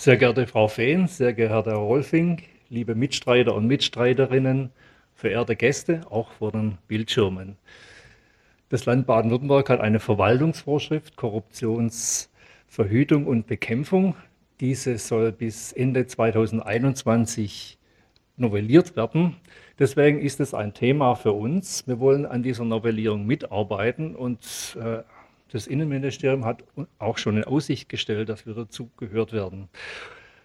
Sehr geehrte Frau Fehn, sehr geehrter Herr Rolfing, liebe Mitstreiter und Mitstreiterinnen, verehrte Gäste, auch vor den Bildschirmen. Das Land Baden-Württemberg hat eine Verwaltungsvorschrift Korruptionsverhütung und Bekämpfung. Diese soll bis Ende 2021 novelliert werden. Deswegen ist es ein Thema für uns. Wir wollen an dieser Novellierung mitarbeiten und äh, das Innenministerium hat auch schon in Aussicht gestellt, dass wir dazu gehört werden.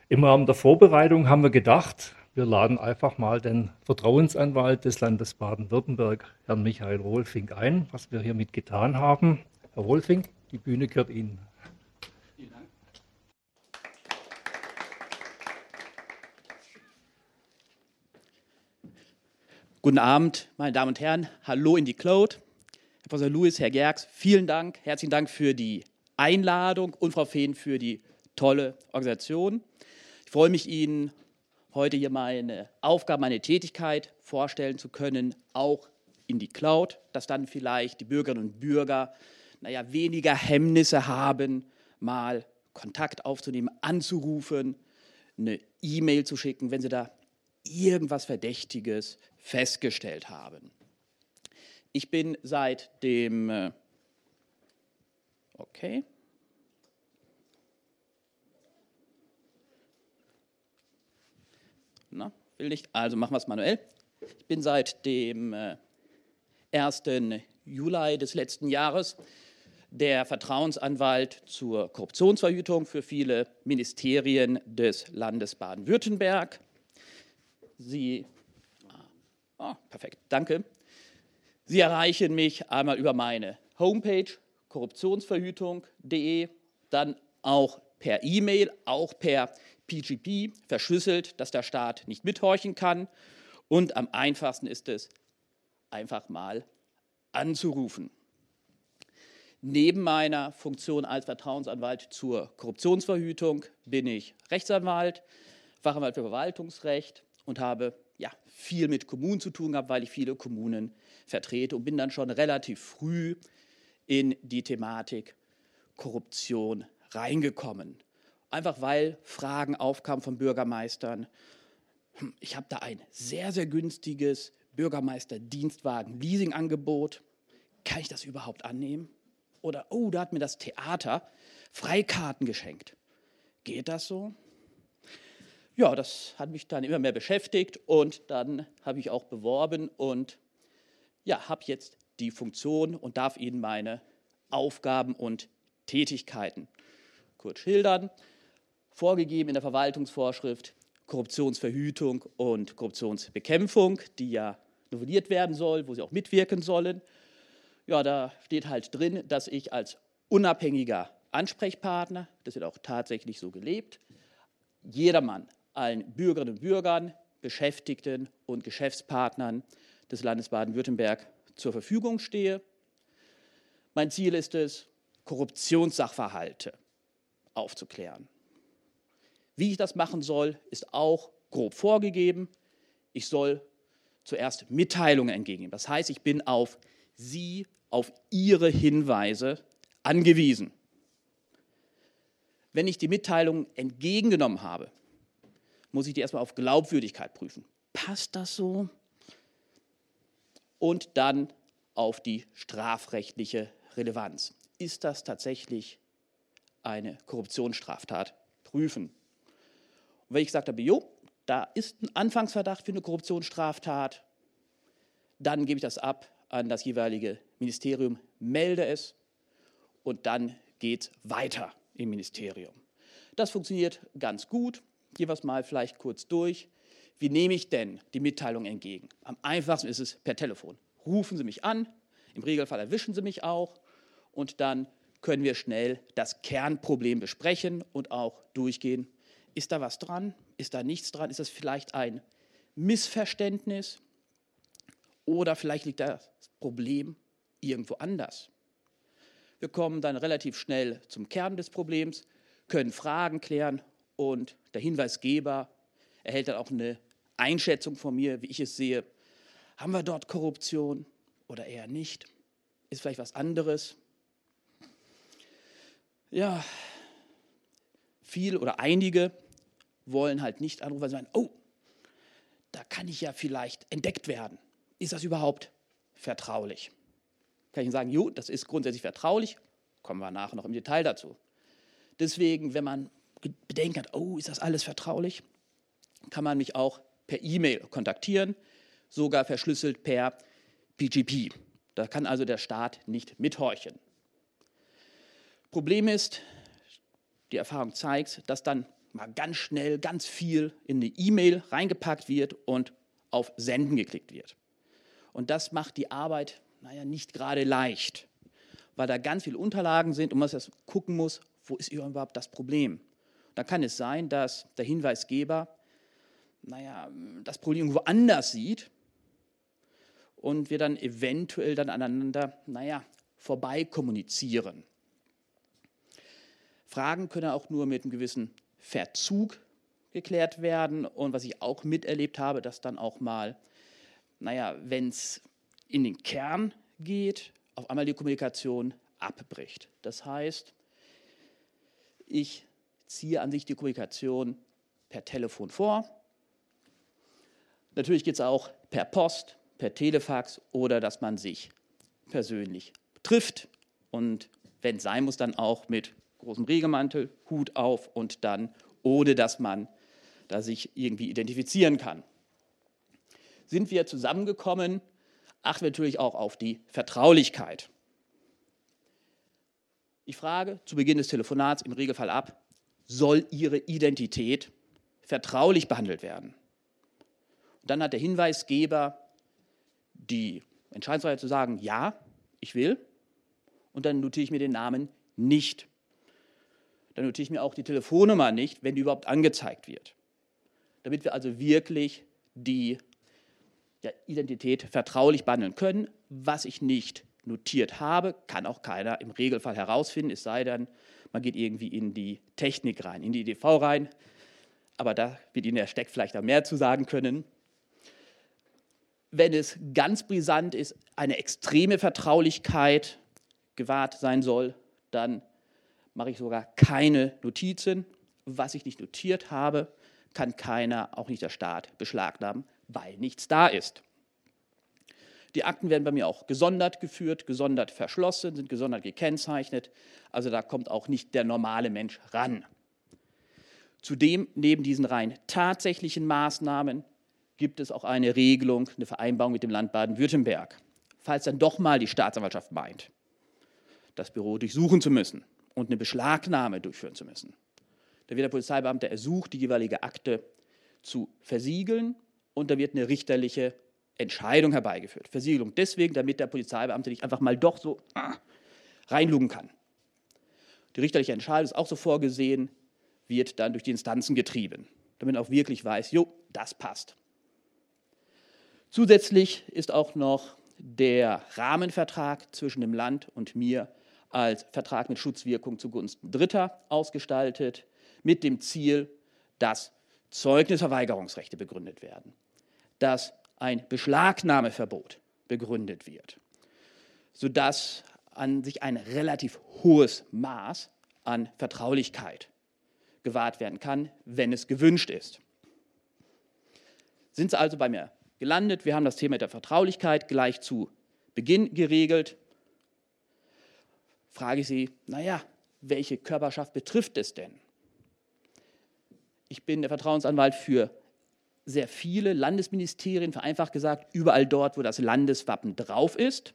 Im Rahmen der Vorbereitung haben wir gedacht, wir laden einfach mal den Vertrauensanwalt des Landes Baden-Württemberg, Herrn Michael Wohlfink, ein, was wir hiermit getan haben. Herr Wohlfink, die Bühne gehört Ihnen. Vielen Dank. Guten Abend, meine Damen und Herren. Hallo in die Cloud. Herr Professor Lewis, Herr Gerks, vielen Dank, herzlichen Dank für die Einladung und Frau Fehn für die tolle Organisation. Ich freue mich, Ihnen heute hier meine Aufgabe, meine Tätigkeit vorstellen zu können, auch in die Cloud, dass dann vielleicht die Bürgerinnen und Bürger naja, weniger Hemmnisse haben, mal Kontakt aufzunehmen, anzurufen, eine E-Mail zu schicken, wenn sie da irgendwas Verdächtiges festgestellt haben. Ich bin seit dem, äh, okay, Na, will nicht, also machen wir es manuell. Ich bin seit dem 1. Äh, Juli des letzten Jahres der Vertrauensanwalt zur Korruptionsverhütung für viele Ministerien des Landes Baden-Württemberg. Sie, oh, perfekt, danke. Sie erreichen mich einmal über meine Homepage korruptionsverhütung.de, dann auch per E-Mail, auch per PGP verschlüsselt, dass der Staat nicht mithorchen kann. Und am einfachsten ist es, einfach mal anzurufen. Neben meiner Funktion als Vertrauensanwalt zur Korruptionsverhütung bin ich Rechtsanwalt, Fachanwalt für Verwaltungsrecht und habe ja, viel mit Kommunen zu tun gehabt, weil ich viele Kommunen vertrete und bin dann schon relativ früh in die Thematik Korruption reingekommen. Einfach weil Fragen aufkamen von Bürgermeistern. Hm, ich habe da ein sehr, sehr günstiges Bürgermeister-Dienstwagen-Leasing-Angebot. Kann ich das überhaupt annehmen? Oder, oh, da hat mir das Theater Freikarten geschenkt. Geht das so? Ja, das hat mich dann immer mehr beschäftigt und dann habe ich auch beworben und ja, habe jetzt die Funktion und darf Ihnen meine Aufgaben und Tätigkeiten kurz schildern vorgegeben in der Verwaltungsvorschrift Korruptionsverhütung und Korruptionsbekämpfung, die ja novelliert werden soll, wo sie auch mitwirken sollen. Ja, da steht halt drin, dass ich als unabhängiger Ansprechpartner, das wird auch tatsächlich so gelebt, jedermann, allen Bürgerinnen und Bürgern, Beschäftigten und Geschäftspartnern des Landes Baden-Württemberg zur Verfügung stehe. Mein Ziel ist es, Korruptionssachverhalte aufzuklären. Wie ich das machen soll, ist auch grob vorgegeben. Ich soll zuerst Mitteilungen entgegennehmen. Das heißt, ich bin auf Sie, auf Ihre Hinweise angewiesen. Wenn ich die Mitteilung entgegengenommen habe, muss ich die erstmal auf Glaubwürdigkeit prüfen. Passt das so? Und dann auf die strafrechtliche Relevanz. Ist das tatsächlich eine Korruptionsstraftat? Prüfen. Und wenn ich gesagt habe, jo, da ist ein Anfangsverdacht für eine Korruptionsstraftat, dann gebe ich das ab an das jeweilige Ministerium, melde es und dann geht weiter im Ministerium. Das funktioniert ganz gut. Gehen wir es mal vielleicht kurz durch. Wie nehme ich denn die Mitteilung entgegen? Am einfachsten ist es per Telefon. Rufen Sie mich an, im Regelfall erwischen Sie mich auch und dann können wir schnell das Kernproblem besprechen und auch durchgehen, ist da was dran? Ist da nichts dran? Ist das vielleicht ein Missverständnis? Oder vielleicht liegt das Problem irgendwo anders? Wir kommen dann relativ schnell zum Kern des Problems, können Fragen klären und der Hinweisgeber erhält dann auch eine Einschätzung von mir, wie ich es sehe. Haben wir dort Korruption oder eher nicht? Ist vielleicht was anderes? Ja, viel oder einige wollen halt nicht anrufen, weil sie meinen, oh, da kann ich ja vielleicht entdeckt werden. Ist das überhaupt vertraulich? Kann ich Ihnen sagen, jo, das ist grundsätzlich vertraulich, kommen wir nachher noch im Detail dazu. Deswegen, wenn man Bedenken hat, oh, ist das alles vertraulich, kann man mich auch per E-Mail kontaktieren, sogar verschlüsselt per PGP. Da kann also der Staat nicht mithorchen. Problem ist, die Erfahrung zeigt, dass dann mal ganz schnell ganz viel in eine E-Mail reingepackt wird und auf Senden geklickt wird. Und das macht die Arbeit, naja, nicht gerade leicht, weil da ganz viele Unterlagen sind und man jetzt gucken muss, wo ist überhaupt das Problem. Da kann es sein, dass der Hinweisgeber, naja, das Problem irgendwo anders sieht und wir dann eventuell dann aneinander, naja, vorbei kommunizieren. Fragen können auch nur mit einem gewissen Verzug geklärt werden. Und was ich auch miterlebt habe, dass dann auch mal, naja, wenn es in den Kern geht, auf einmal die Kommunikation abbricht. Das heißt, ich ziehe an sich die Kommunikation per Telefon vor. Natürlich geht es auch per Post, per Telefax oder dass man sich persönlich trifft und wenn es sein muss, dann auch mit großem Regenmantel, Hut auf und dann, ohne dass man da sich irgendwie identifizieren kann. Sind wir zusammengekommen, achten wir natürlich auch auf die Vertraulichkeit. Ich frage zu Beginn des Telefonats im Regelfall ab, soll Ihre Identität vertraulich behandelt werden? Dann hat der Hinweisgeber die Entscheidungsfreiheit zu sagen, ja, ich will. Und dann notiere ich mir den Namen nicht dann notiere ich mir auch die Telefonnummer nicht, wenn die überhaupt angezeigt wird. Damit wir also wirklich die ja, Identität vertraulich behandeln können. Was ich nicht notiert habe, kann auch keiner im Regelfall herausfinden, es sei denn, man geht irgendwie in die Technik rein, in die EDV rein. Aber da wird Ihnen der Steck vielleicht auch mehr zu sagen können. Wenn es ganz brisant ist, eine extreme Vertraulichkeit gewahrt sein soll, dann mache ich sogar keine Notizen. Was ich nicht notiert habe, kann keiner, auch nicht der Staat, beschlagnahmen, weil nichts da ist. Die Akten werden bei mir auch gesondert geführt, gesondert verschlossen, sind gesondert gekennzeichnet. Also da kommt auch nicht der normale Mensch ran. Zudem, neben diesen rein tatsächlichen Maßnahmen, gibt es auch eine Regelung, eine Vereinbarung mit dem Land Baden-Württemberg. Falls dann doch mal die Staatsanwaltschaft meint, das Büro durchsuchen zu müssen, und eine Beschlagnahme durchführen zu müssen. Da wird der Polizeibeamte ersucht, die jeweilige Akte zu versiegeln und da wird eine richterliche Entscheidung herbeigeführt. Versiegelung deswegen, damit der Polizeibeamte nicht einfach mal doch so ah, reinlugen kann. Die richterliche Entscheidung ist auch so vorgesehen, wird dann durch die Instanzen getrieben, damit man auch wirklich weiß, jo, das passt. Zusätzlich ist auch noch der Rahmenvertrag zwischen dem Land und mir als Vertrag mit Schutzwirkung zugunsten Dritter ausgestaltet, mit dem Ziel, dass Zeugnisverweigerungsrechte begründet werden, dass ein Beschlagnahmeverbot begründet wird, sodass an sich ein relativ hohes Maß an Vertraulichkeit gewahrt werden kann, wenn es gewünscht ist. Sind Sie also bei mir gelandet? Wir haben das Thema der Vertraulichkeit gleich zu Beginn geregelt frage ich Sie, naja, welche Körperschaft betrifft es denn? Ich bin der Vertrauensanwalt für sehr viele Landesministerien, vereinfacht gesagt, überall dort, wo das Landeswappen drauf ist.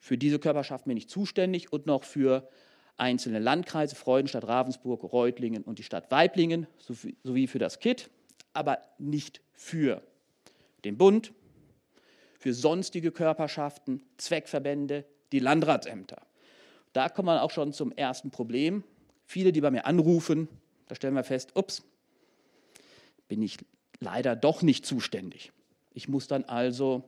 Für diese Körperschaft bin ich zuständig und noch für einzelne Landkreise, Freudenstadt, Ravensburg, Reutlingen und die Stadt Weiblingen sowie für das KIT, aber nicht für den Bund, für sonstige Körperschaften, Zweckverbände, die Landratsämter. Da kommt man auch schon zum ersten Problem. Viele, die bei mir anrufen, da stellen wir fest, ups, bin ich leider doch nicht zuständig. Ich muss dann also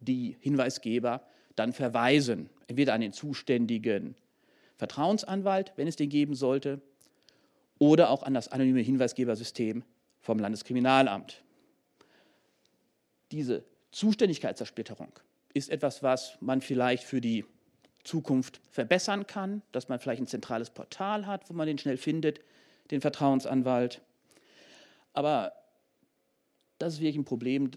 die Hinweisgeber dann verweisen, entweder an den zuständigen Vertrauensanwalt, wenn es den geben sollte, oder auch an das anonyme Hinweisgebersystem vom Landeskriminalamt. Diese Zuständigkeitsersplitterung ist etwas, was man vielleicht für die Zukunft verbessern kann, dass man vielleicht ein zentrales Portal hat, wo man den schnell findet. den Vertrauensanwalt. Aber das ist wirklich ein Problem.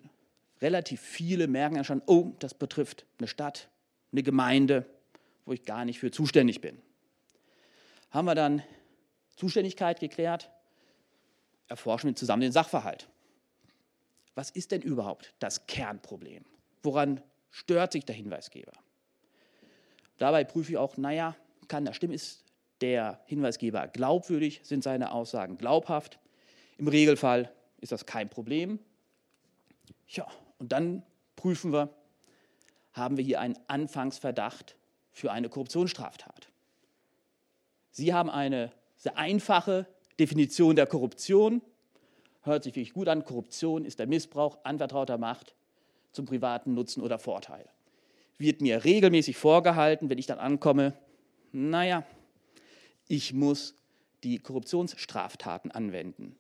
Relativ viele merken ja schon, oh, das betrifft eine Stadt, eine Gemeinde, wo ich gar nicht für zuständig bin. Haben wir dann Zuständigkeit geklärt, erforschen wir zusammen den Sachverhalt. Was ist denn überhaupt das Kernproblem? Woran stört sich der Hinweisgeber? Dabei prüfe ich auch, naja, kann das stimmen? Ist der Hinweisgeber glaubwürdig? Sind seine Aussagen glaubhaft? Im Regelfall ist das kein Problem. Ja, und dann prüfen wir, haben wir hier einen Anfangsverdacht für eine Korruptionsstraftat. Sie haben eine sehr einfache Definition der Korruption. Hört sich wirklich gut an. Korruption ist der Missbrauch anvertrauter Macht zum privaten Nutzen oder Vorteil. Wird mir regelmäßig vorgehalten, wenn ich dann ankomme, naja, ich muss die Korruptionsstraftaten anwenden.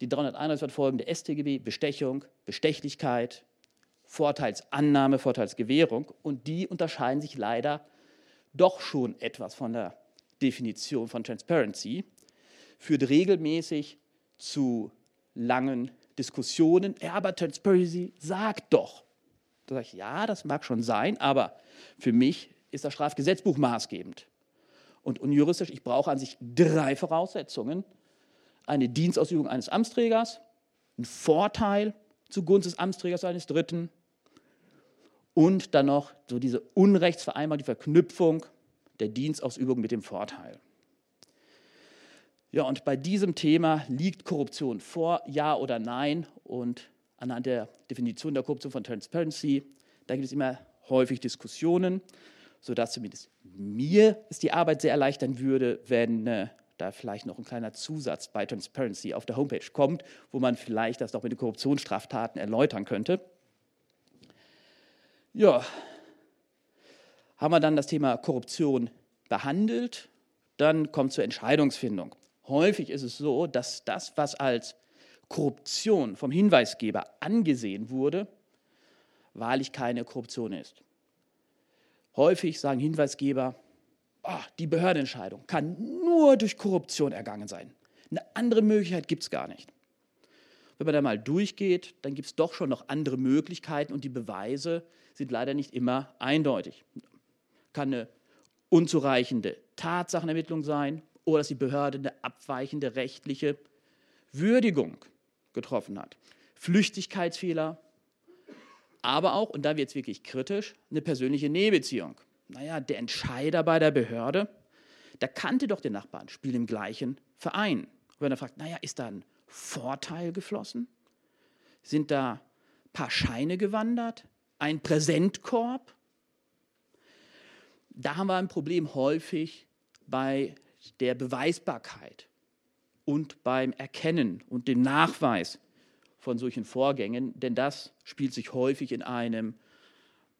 Die 331 folgende StGB, Bestechung, Bestechlichkeit, Vorteilsannahme, Vorteilsgewährung und die unterscheiden sich leider doch schon etwas von der Definition von Transparency, führt regelmäßig zu langen Diskussionen. Aber Transparency sagt doch. Da sage ich, ja, das mag schon sein, aber für mich ist das Strafgesetzbuch maßgebend. Und unjuristisch, ich brauche an sich drei Voraussetzungen. Eine Dienstausübung eines Amtsträgers, ein Vorteil zugunsten des Amtsträgers eines Dritten und dann noch so diese Unrechtsvereinbarung, die Verknüpfung der Dienstausübung mit dem Vorteil. Ja, und bei diesem Thema liegt Korruption vor, ja oder nein? Und anhand der Definition der Korruption von Transparency, da gibt es immer häufig Diskussionen, sodass zumindest mir es die Arbeit sehr erleichtern würde, wenn äh, da vielleicht noch ein kleiner Zusatz bei Transparency auf der Homepage kommt, wo man vielleicht das noch mit den Korruptionsstraftaten erläutern könnte. Ja, haben wir dann das Thema Korruption behandelt, dann kommt zur Entscheidungsfindung. Häufig ist es so, dass das, was als Korruption vom Hinweisgeber angesehen wurde, wahrlich keine Korruption ist. Häufig sagen Hinweisgeber, oh, die Behördenentscheidung kann nur durch Korruption ergangen sein. Eine andere Möglichkeit gibt es gar nicht. Wenn man da mal durchgeht, dann gibt es doch schon noch andere Möglichkeiten und die Beweise sind leider nicht immer eindeutig. Kann eine unzureichende Tatsachenermittlung sein oder dass die Behörde eine abweichende rechtliche Würdigung getroffen hat. Flüchtigkeitsfehler, aber auch, und da wird es wirklich kritisch, eine persönliche Nähebeziehung. Naja, der Entscheider bei der Behörde, der kannte doch den Nachbarn, spielt im gleichen Verein. Und wenn er fragt, naja, ist da ein Vorteil geflossen? Sind da ein paar Scheine gewandert? Ein Präsentkorb? Da haben wir ein Problem häufig bei der Beweisbarkeit und beim Erkennen und dem Nachweis von solchen Vorgängen, denn das spielt sich häufig in einem,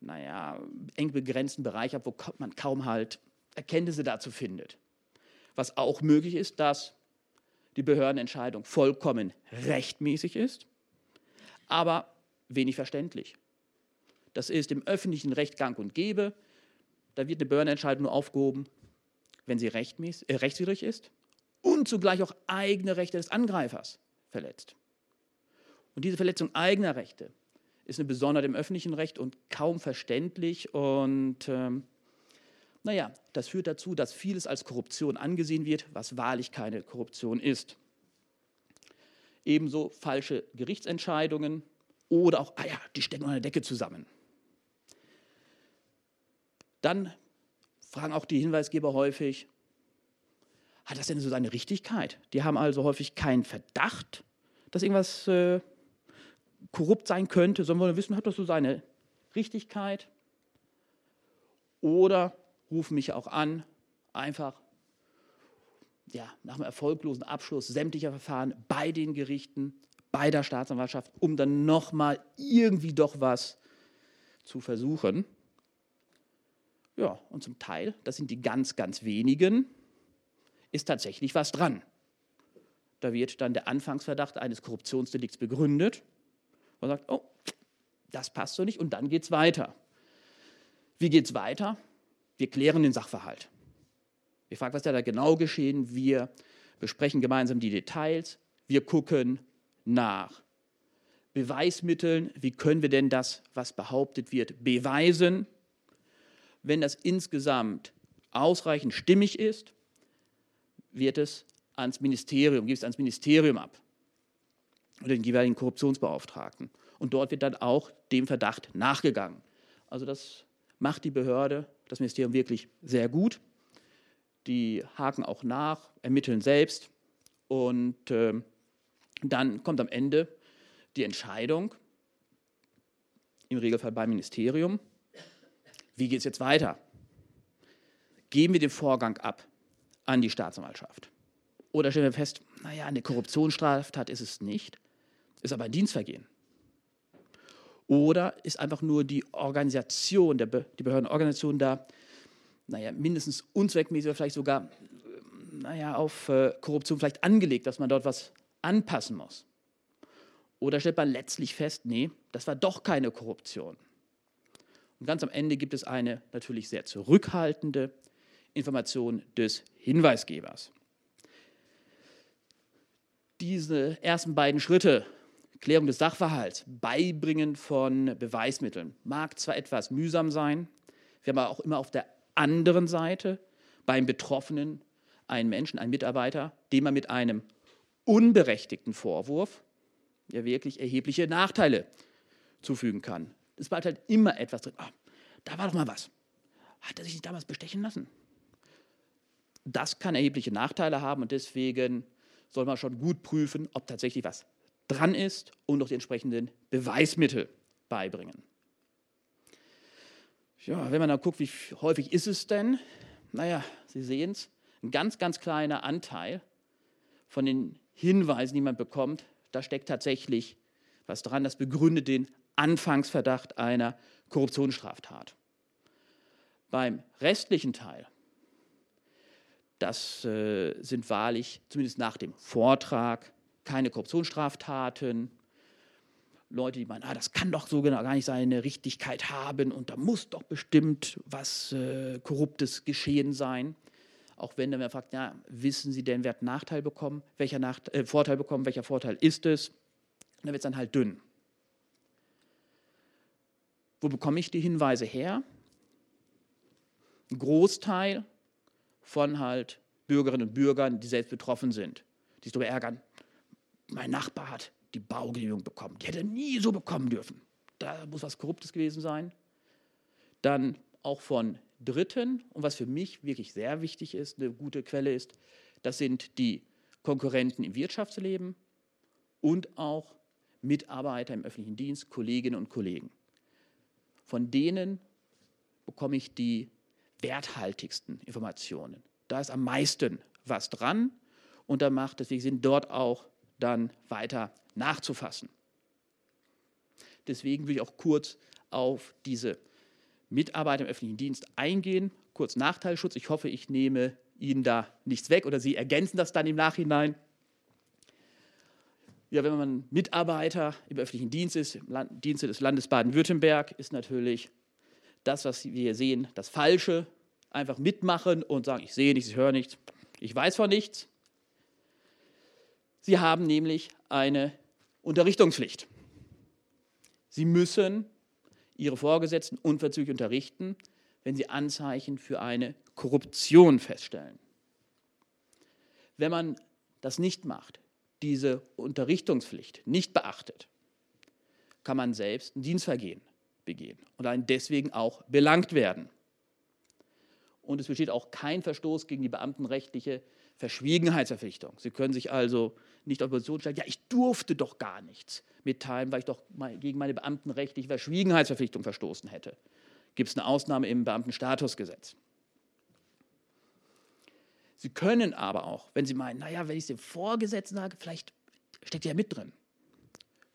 naja, eng begrenzten Bereich ab, wo man kaum halt Erkenntnisse dazu findet. Was auch möglich ist, dass die Behördenentscheidung vollkommen rechtmäßig ist, aber wenig verständlich. Das ist im öffentlichen Recht gang und gäbe. Da wird eine Behördenentscheidung nur aufgehoben, wenn sie äh, rechtswidrig ist und zugleich auch eigene Rechte des Angreifers verletzt. Und diese Verletzung eigener Rechte ist eine Besonderheit im öffentlichen Recht und kaum verständlich. Und ähm, naja, das führt dazu, dass vieles als Korruption angesehen wird, was wahrlich keine Korruption ist. Ebenso falsche Gerichtsentscheidungen oder auch, ah ja, die stecken unter der Decke zusammen. Dann fragen auch die Hinweisgeber häufig, hat das denn so seine Richtigkeit? Die haben also häufig keinen Verdacht, dass irgendwas äh, korrupt sein könnte, sondern wollen wissen, hat das so seine Richtigkeit? Oder rufen mich auch an, einfach ja, nach einem erfolglosen Abschluss sämtlicher Verfahren bei den Gerichten, bei der Staatsanwaltschaft, um dann nochmal irgendwie doch was zu versuchen. Ja, und zum Teil, das sind die ganz, ganz wenigen, ist tatsächlich was dran. Da wird dann der Anfangsverdacht eines Korruptionsdelikts begründet. Man sagt, oh, das passt so nicht und dann geht es weiter. Wie geht es weiter? Wir klären den Sachverhalt. Wir fragen, was ist da genau geschehen. Wir besprechen gemeinsam die Details, wir gucken nach Beweismitteln, wie können wir denn das, was behauptet wird, beweisen. Wenn das insgesamt ausreichend stimmig ist, wird es ans Ministerium, gibt es ans Ministerium ab oder den jeweiligen Korruptionsbeauftragten. Und dort wird dann auch dem Verdacht nachgegangen. Also das macht die Behörde, das Ministerium wirklich sehr gut. Die haken auch nach, ermitteln selbst und äh, dann kommt am Ende die Entscheidung, im Regelfall beim Ministerium, wie geht es jetzt weiter? Geben wir den Vorgang ab an die Staatsanwaltschaft? Oder stellen wir fest, naja, eine Korruptionsstraftat ist es nicht, ist aber ein Dienstvergehen. Oder ist einfach nur die Organisation, der Be die Behördenorganisation da, naja, mindestens unzweckmäßig oder vielleicht sogar, naja, auf äh, Korruption vielleicht angelegt, dass man dort was anpassen muss. Oder stellt man letztlich fest, nee, das war doch keine Korruption. Und ganz am Ende gibt es eine natürlich sehr zurückhaltende Information des Hinweisgebers. Diese ersten beiden Schritte, Klärung des Sachverhalts, Beibringen von Beweismitteln, mag zwar etwas mühsam sein, wir haben aber auch immer auf der anderen Seite beim Betroffenen einen Menschen, einen Mitarbeiter, den man mit einem unberechtigten Vorwurf ja wirklich erhebliche Nachteile zufügen kann. Es bleibt halt immer etwas drin. Ah, da war doch mal was. Hat er sich nicht damals bestechen lassen? Das kann erhebliche Nachteile haben und deswegen soll man schon gut prüfen, ob tatsächlich was dran ist und noch die entsprechenden Beweismittel beibringen. Ja, wenn man dann guckt, wie häufig ist es denn? Naja, Sie sehen es, ein ganz, ganz kleiner Anteil von den Hinweisen, die man bekommt, da steckt tatsächlich was dran, das begründet den Anfangsverdacht einer Korruptionsstraftat. Beim restlichen Teil, das äh, sind wahrlich, zumindest nach dem Vortrag, keine Korruptionsstraftaten. Leute, die meinen, ah, das kann doch so genau gar nicht seine Richtigkeit haben und da muss doch bestimmt was äh, Korruptes geschehen sein. Auch wenn man fragt, ja, wissen Sie denn, wer hat Nachteil bekommen, welcher Nacht, äh, Vorteil bekommen, welcher Vorteil ist es? dann wird es dann halt dünn. Wo bekomme ich die Hinweise her? Ein Großteil von halt Bürgerinnen und Bürgern, die selbst betroffen sind, die sich darüber ärgern, mein Nachbar hat die Baugenehmigung bekommen, die hätte nie so bekommen dürfen. Da muss was Korruptes gewesen sein. Dann auch von Dritten, und was für mich wirklich sehr wichtig ist, eine gute Quelle ist, das sind die Konkurrenten im Wirtschaftsleben und auch Mitarbeiter im öffentlichen Dienst, Kolleginnen und Kollegen. Von denen bekomme ich die werthaltigsten Informationen. Da ist am meisten was dran und da macht deswegen Sinn, dort auch dann weiter nachzufassen. Deswegen will ich auch kurz auf diese Mitarbeiter im öffentlichen Dienst eingehen. Kurz Nachteilschutz. Ich hoffe, ich nehme Ihnen da nichts weg oder Sie ergänzen das dann im Nachhinein. Ja, wenn man Mitarbeiter im öffentlichen Dienst ist, im Land, Dienste des Landes Baden-Württemberg, ist natürlich das, was wir hier sehen, das Falsche. Einfach mitmachen und sagen, ich sehe nichts, ich höre nichts, ich weiß von nichts. Sie haben nämlich eine Unterrichtungspflicht. Sie müssen ihre Vorgesetzten unverzüglich unterrichten, wenn sie Anzeichen für eine Korruption feststellen. Wenn man das nicht macht, diese Unterrichtungspflicht nicht beachtet, kann man selbst ein Dienstvergehen begehen und dann deswegen auch belangt werden. Und es besteht auch kein Verstoß gegen die beamtenrechtliche Verschwiegenheitsverpflichtung. Sie können sich also nicht auf Position stellen, ja, ich durfte doch gar nichts mitteilen, weil ich doch gegen meine beamtenrechtliche Verschwiegenheitsverpflichtung verstoßen hätte. Gibt es eine Ausnahme im Beamtenstatusgesetz. Sie können aber auch, wenn Sie meinen, naja, wenn ich es dem Vorgesetzten sage, vielleicht steckt ja mit drin,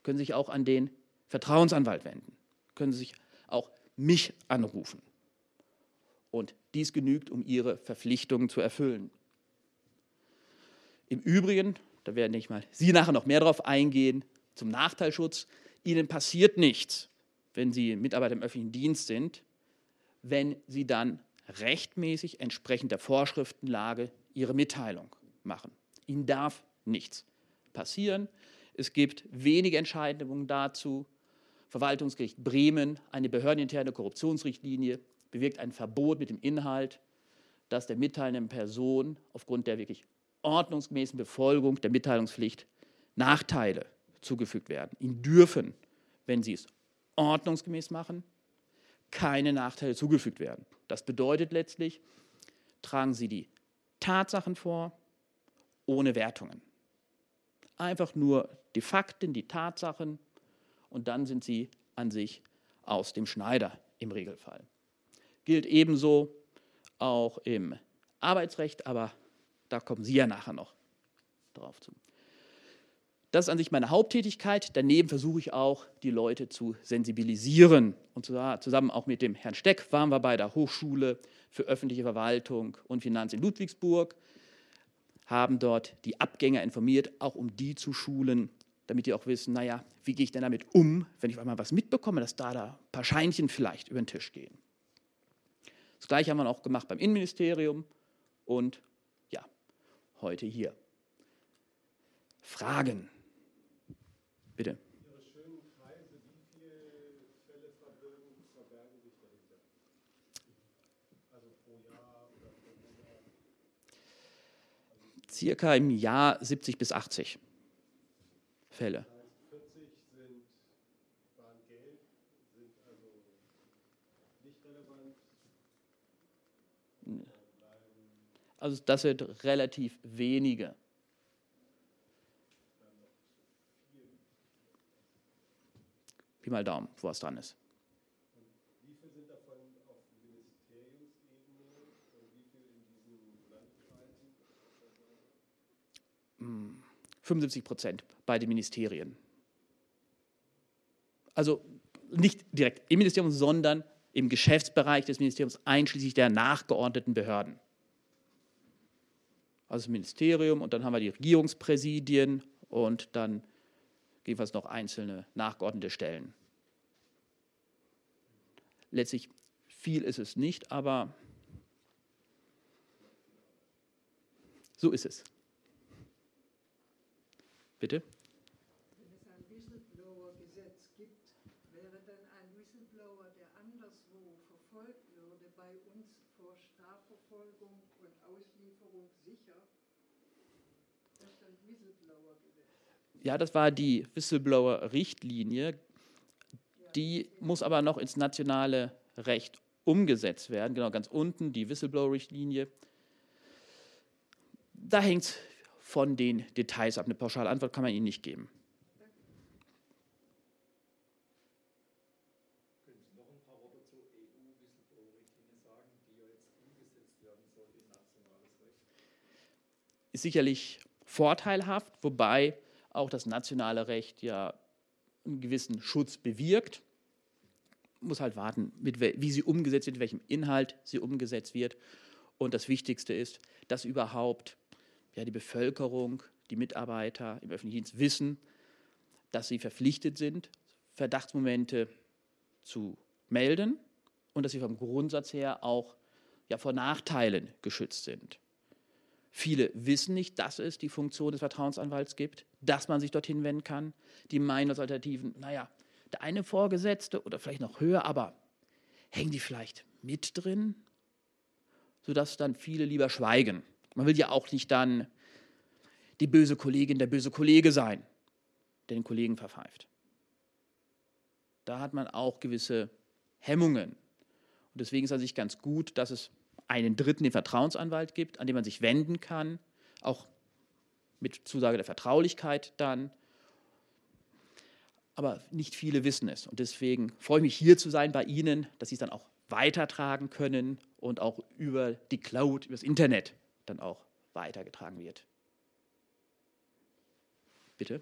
können Sie sich auch an den Vertrauensanwalt wenden, können Sie sich auch mich anrufen. Und dies genügt, um Ihre Verpflichtungen zu erfüllen. Im Übrigen, da werden ich mal Sie nachher noch mehr darauf eingehen, zum Nachteilschutz, Ihnen passiert nichts, wenn Sie Mitarbeiter im öffentlichen Dienst sind, wenn Sie dann rechtmäßig entsprechend der Vorschriftenlage Ihre Mitteilung machen. Ihnen darf nichts passieren. Es gibt wenige Entscheidungen dazu. Verwaltungsgericht Bremen, eine behördeninterne Korruptionsrichtlinie, bewirkt ein Verbot mit dem Inhalt, dass der mitteilenden Person aufgrund der wirklich ordnungsgemäßen Befolgung der Mitteilungspflicht Nachteile zugefügt werden. Ihnen dürfen, wenn Sie es ordnungsgemäß machen, keine Nachteile zugefügt werden. Das bedeutet letztlich, tragen Sie die Tatsachen vor, ohne Wertungen. Einfach nur die Fakten, die Tatsachen und dann sind Sie an sich aus dem Schneider im Regelfall. Gilt ebenso auch im Arbeitsrecht, aber da kommen Sie ja nachher noch drauf zu. Das ist an sich meine Haupttätigkeit. Daneben versuche ich auch, die Leute zu sensibilisieren. Und zusammen auch mit dem Herrn Steck waren wir bei der Hochschule für öffentliche Verwaltung und Finanz in Ludwigsburg, haben dort die Abgänger informiert, auch um die zu schulen, damit die auch wissen, naja, wie gehe ich denn damit um, wenn ich einmal was mitbekomme, dass da, da ein paar Scheinchen vielleicht über den Tisch gehen. Das gleiche haben wir auch gemacht beim Innenministerium und ja, heute hier. Fragen? Bitte. Ihre schönen Kreise, wie viele Fälle verbergen, verbergen sich dahinter? Also pro Jahr oder pro Monat? Circa im Jahr 70 bis 80 Fälle. 40 sind, waren gelb, sind also. Also das sind relativ wenige. Pi mal Daumen, wo es dran ist. Landkreisen? 75 Prozent bei den Ministerien. Also nicht direkt im Ministerium, sondern im Geschäftsbereich des Ministeriums, einschließlich der nachgeordneten Behörden. Also das Ministerium und dann haben wir die Regierungspräsidien und dann jedenfalls noch einzelne nachgeordnete Stellen. Letztlich viel ist es nicht, aber so ist es. Bitte? Wenn es ein Whistleblower-Gesetz gibt, wäre dann ein Whistleblower, der anderswo verfolgt würde, bei uns vor Strafverfolgung und Auslieferung sicher? Das ist ein Whistleblower-Gesetz ja, das war die Whistleblower-Richtlinie. Die muss aber noch ins nationale Recht umgesetzt werden. Genau, ganz unten die Whistleblower-Richtlinie. Da hängt es von den Details ab. Eine pauschale Antwort kann man Ihnen nicht geben. Ist sicherlich vorteilhaft, wobei auch das nationale Recht ja einen gewissen Schutz bewirkt. Muss halt warten, mit, wie sie umgesetzt wird, mit welchem Inhalt sie umgesetzt wird. Und das Wichtigste ist, dass überhaupt ja, die Bevölkerung, die Mitarbeiter im öffentlichen Dienst wissen, dass sie verpflichtet sind, Verdachtsmomente zu melden und dass sie vom Grundsatz her auch ja, vor Nachteilen geschützt sind. Viele wissen nicht, dass es die Funktion des Vertrauensanwalts gibt, dass man sich dorthin wenden kann. Die meinen als Alternativen, naja, der eine Vorgesetzte oder vielleicht noch höher, aber hängen die vielleicht mit drin, sodass dann viele lieber schweigen. Man will ja auch nicht dann die böse Kollegin, der böse Kollege sein, der den Kollegen verpfeift. Da hat man auch gewisse Hemmungen. Und deswegen ist es an sich ganz gut, dass es einen Dritten, den Vertrauensanwalt gibt, an den man sich wenden kann, auch mit Zusage der Vertraulichkeit dann. Aber nicht viele wissen es. Und deswegen freue ich mich hier zu sein bei Ihnen, dass Sie es dann auch weitertragen können und auch über die Cloud, über das Internet dann auch weitergetragen wird. Bitte?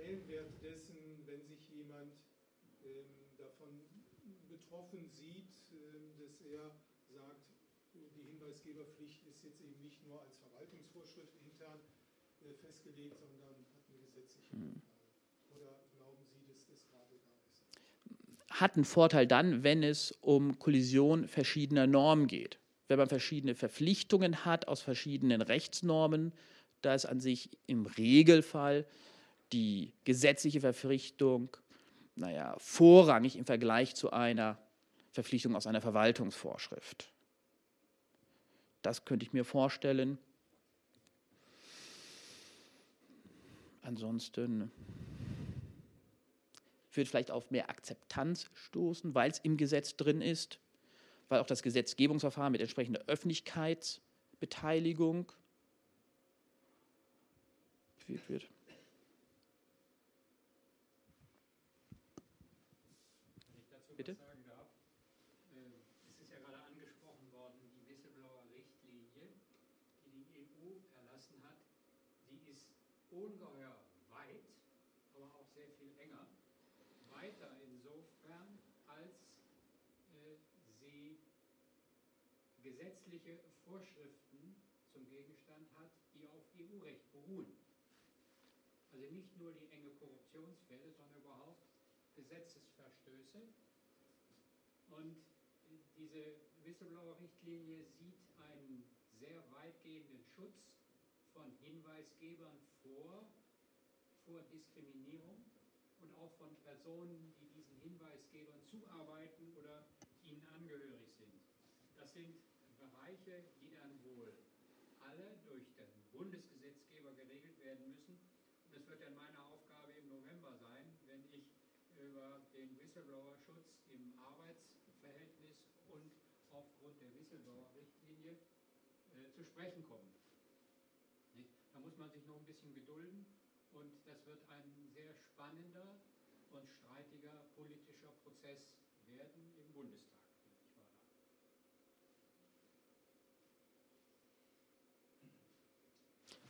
Stellenwert dessen, wenn sich jemand ähm, davon betroffen sieht, ähm, dass er sagt, die Hinweisgeberpflicht ist jetzt eben nicht nur als Verwaltungsvorschrift intern äh, festgelegt, sondern hat eine gesetzliche hm. Oder glauben Sie, dass das gerade da ist? Hat einen Vorteil dann, wenn es um Kollision verschiedener Normen geht. Wenn man verschiedene Verpflichtungen hat aus verschiedenen Rechtsnormen, da ist an sich im Regelfall die gesetzliche Verpflichtung naja, vorrangig im Vergleich zu einer Verpflichtung aus einer Verwaltungsvorschrift. Das könnte ich mir vorstellen. Ansonsten wird vielleicht auf mehr Akzeptanz stoßen, weil es im Gesetz drin ist, weil auch das Gesetzgebungsverfahren mit entsprechender Öffentlichkeitsbeteiligung wird. Bitte? sagen darf. Ähm, es ist ja gerade angesprochen worden, die Whistleblower-Richtlinie, die die EU erlassen hat, die ist ungeheuer weit, aber auch sehr viel enger. Weiter insofern, als äh, sie gesetzliche Vorschriften zum Gegenstand hat, die auf EU-Recht beruhen. Also nicht nur die enge Korruptionsfälle, sondern überhaupt Gesetzesverstöße und diese Whistleblower-Richtlinie sieht einen sehr weitgehenden Schutz von Hinweisgebern vor, vor Diskriminierung und auch von Personen, die diesen Hinweisgebern zuarbeiten oder ihnen angehörig sind. Das sind Bereiche, die dann wohl alle durch den Bundesgesetzgeber geregelt werden müssen. Und es wird dann meine Aufgabe im November sein, wenn ich über den Whistleblower-Schutz im Arbeits- aufgrund der Whistleblower-Richtlinie äh, zu sprechen kommen. Nicht? Da muss man sich noch ein bisschen gedulden und das wird ein sehr spannender und streitiger politischer Prozess werden im Bundestag.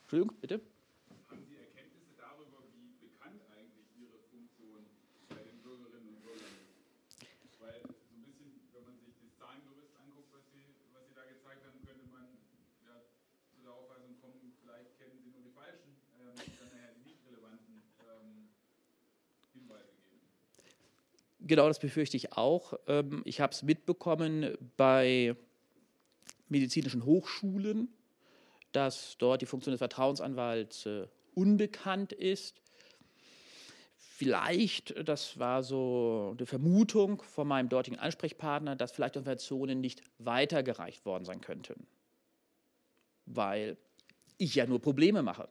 Entschuldigung, bitte. Genau, das befürchte ich auch. Ähm, ich habe es mitbekommen bei medizinischen Hochschulen, dass dort die Funktion des Vertrauensanwalts äh, unbekannt ist. Vielleicht, das war so eine Vermutung von meinem dortigen Ansprechpartner, dass vielleicht Informationen nicht weitergereicht worden sein könnten, weil ich ja nur Probleme mache.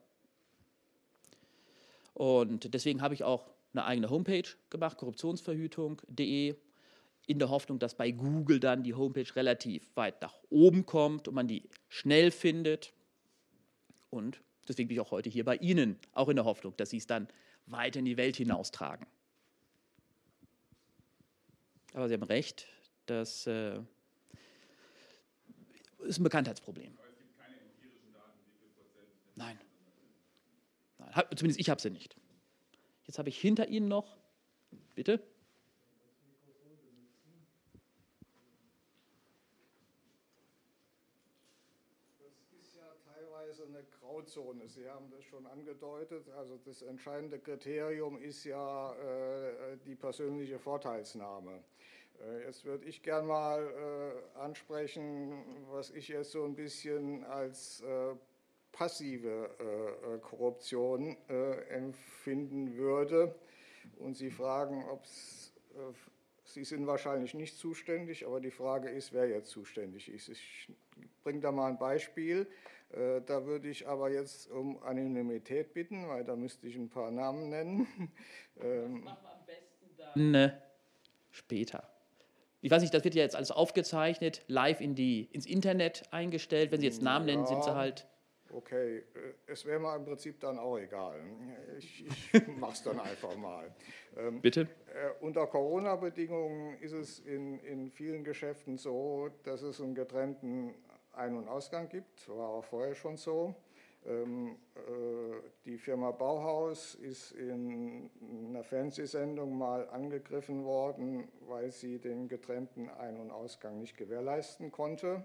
Und deswegen habe ich auch eine eigene Homepage gemacht, korruptionsverhütung.de, in der Hoffnung, dass bei Google dann die Homepage relativ weit nach oben kommt und man die schnell findet. Und deswegen bin ich auch heute hier bei Ihnen, auch in der Hoffnung, dass Sie es dann weiter in die Welt hinaustragen. Aber Sie haben recht, das äh, ist ein Bekanntheitsproblem. Aber es gibt keine empirischen Daten, wie viel Prozent. Nein. Nein. Zumindest ich habe sie nicht. Jetzt habe ich hinter Ihnen noch, bitte. Das ist ja teilweise eine Grauzone. Sie haben das schon angedeutet. Also das entscheidende Kriterium ist ja äh, die persönliche Vorteilsnahme. Äh, jetzt würde ich gern mal äh, ansprechen, was ich jetzt so ein bisschen als äh, passive äh, äh, Korruption äh, empfinden würde. Und Sie fragen, ob Sie sind wahrscheinlich nicht zuständig, aber die Frage ist, wer jetzt zuständig ist. Ich bringe da mal ein Beispiel. Da würde ich aber jetzt um Anonymität bitten, weil da müsste ich ein paar Namen nennen. Das machen wir am besten dann ne, später. Ich weiß nicht, das wird ja jetzt alles aufgezeichnet, live in die, ins Internet eingestellt. Wenn Sie jetzt Namen nennen, sind Sie halt Okay, äh, es wäre mir im Prinzip dann auch egal. Ich, ich mache es dann einfach mal. Ähm, Bitte? Äh, unter Corona-Bedingungen ist es in, in vielen Geschäften so, dass es einen getrennten Ein- und Ausgang gibt. War auch vorher schon so. Ähm, äh, die Firma Bauhaus ist in einer Fernsehsendung mal angegriffen worden, weil sie den getrennten Ein- und Ausgang nicht gewährleisten konnte.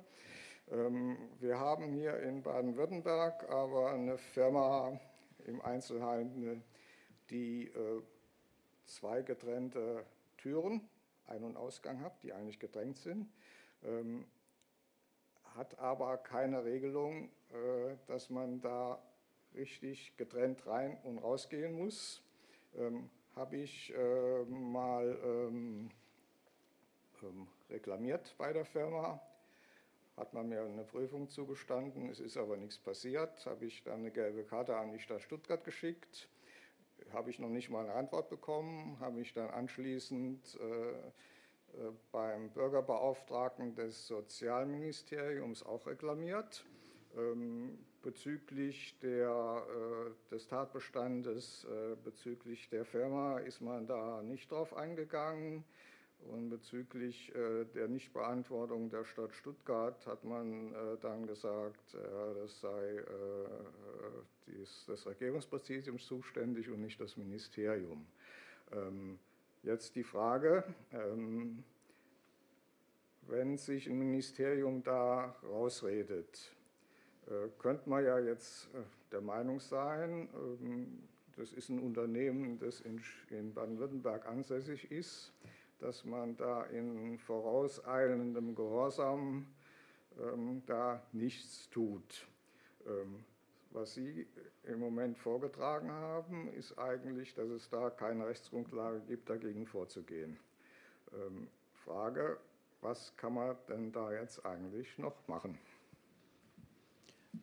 Ähm, wir haben hier in Baden-Württemberg aber eine Firma im Einzelhandel, die äh, zwei getrennte Türen, Ein- und Ausgang hat, die eigentlich gedrängt sind, ähm, hat aber keine Regelung, äh, dass man da richtig getrennt rein und rausgehen muss. Ähm, Habe ich äh, mal reklamiert bei der Firma, hat man mir eine Prüfung zugestanden, es ist aber nichts passiert, habe ich dann eine gelbe Karte an die Stadt Stuttgart geschickt, habe ich noch nicht mal eine Antwort bekommen, habe ich dann anschließend äh, äh, beim Bürgerbeauftragten des Sozialministeriums auch reklamiert. Ähm, bezüglich der, äh, des Tatbestandes, äh, bezüglich der Firma ist man da nicht drauf eingegangen. Und bezüglich der Nichtbeantwortung der Stadt Stuttgart hat man dann gesagt, das sei das Regierungspräsidium zuständig und nicht das Ministerium. Ähm, Jetzt die Frage, ähm, wenn sich ein Ministerium da rausredet, äh, könnte man ja jetzt äh, der Meinung sein, ähm, das ist ein Unternehmen, das in Baden-Württemberg ansässig ist, dass man da in vorauseilendem Gehorsam ähm, da nichts tut. Was Sie im Moment vorgetragen haben, ist eigentlich, dass es da keine Rechtsgrundlage gibt, dagegen vorzugehen. Ähm, Frage, was kann man denn da jetzt eigentlich noch machen?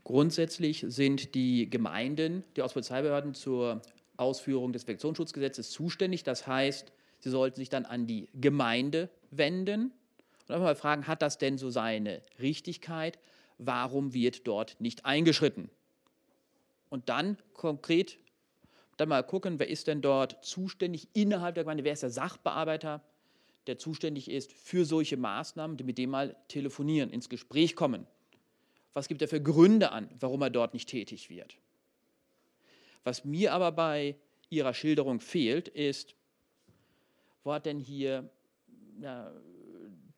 Grundsätzlich sind die Gemeinden, die Auspolizeibehörden zur Ausführung des Infektionsschutzgesetzes zuständig. Das heißt, sie sollten sich dann an die Gemeinde wenden und einfach mal fragen, hat das denn so seine Richtigkeit? Warum wird dort nicht eingeschritten? und dann konkret dann mal gucken, wer ist denn dort zuständig innerhalb der Gemeinde, wer ist der Sachbearbeiter, der zuständig ist für solche Maßnahmen, mit dem mal telefonieren, ins Gespräch kommen. Was gibt er für Gründe an, warum er dort nicht tätig wird? Was mir aber bei Ihrer Schilderung fehlt, ist, wo hat denn hier ja,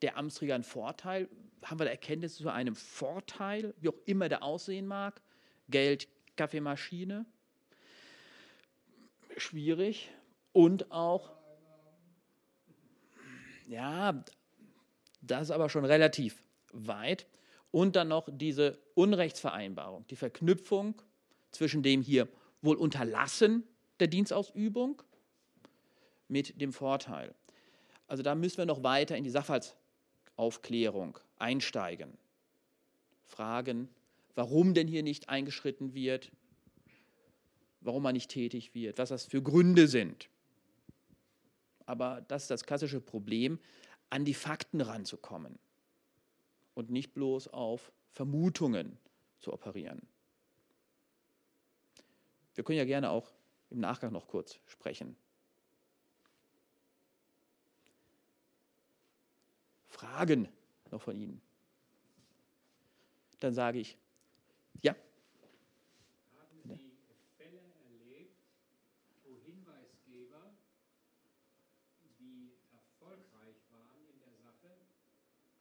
der Amtsträger einen Vorteil? Haben wir da Erkenntnisse zu einem Vorteil, wie auch immer der aussehen mag? Geld, Kaffeemaschine. Schwierig. Und auch, ja, das ist aber schon relativ weit. Und dann noch diese Unrechtsvereinbarung, die Verknüpfung zwischen dem hier wohl Unterlassen der Dienstausübung mit dem Vorteil. Also da müssen wir noch weiter in die Sachverhaltsaufklärung einsteigen. Fragen, warum denn hier nicht eingeschritten wird, warum man nicht tätig wird, was das für Gründe sind. Aber das ist das klassische Problem, an die Fakten ranzukommen und nicht bloß auf Vermutungen zu operieren. Wir können ja gerne auch im Nachgang noch kurz sprechen. Fragen noch von Ihnen. Dann sage ich ja. Haben Sie Fälle erlebt, wo Hinweisgeber, die erfolgreich waren in der Sache,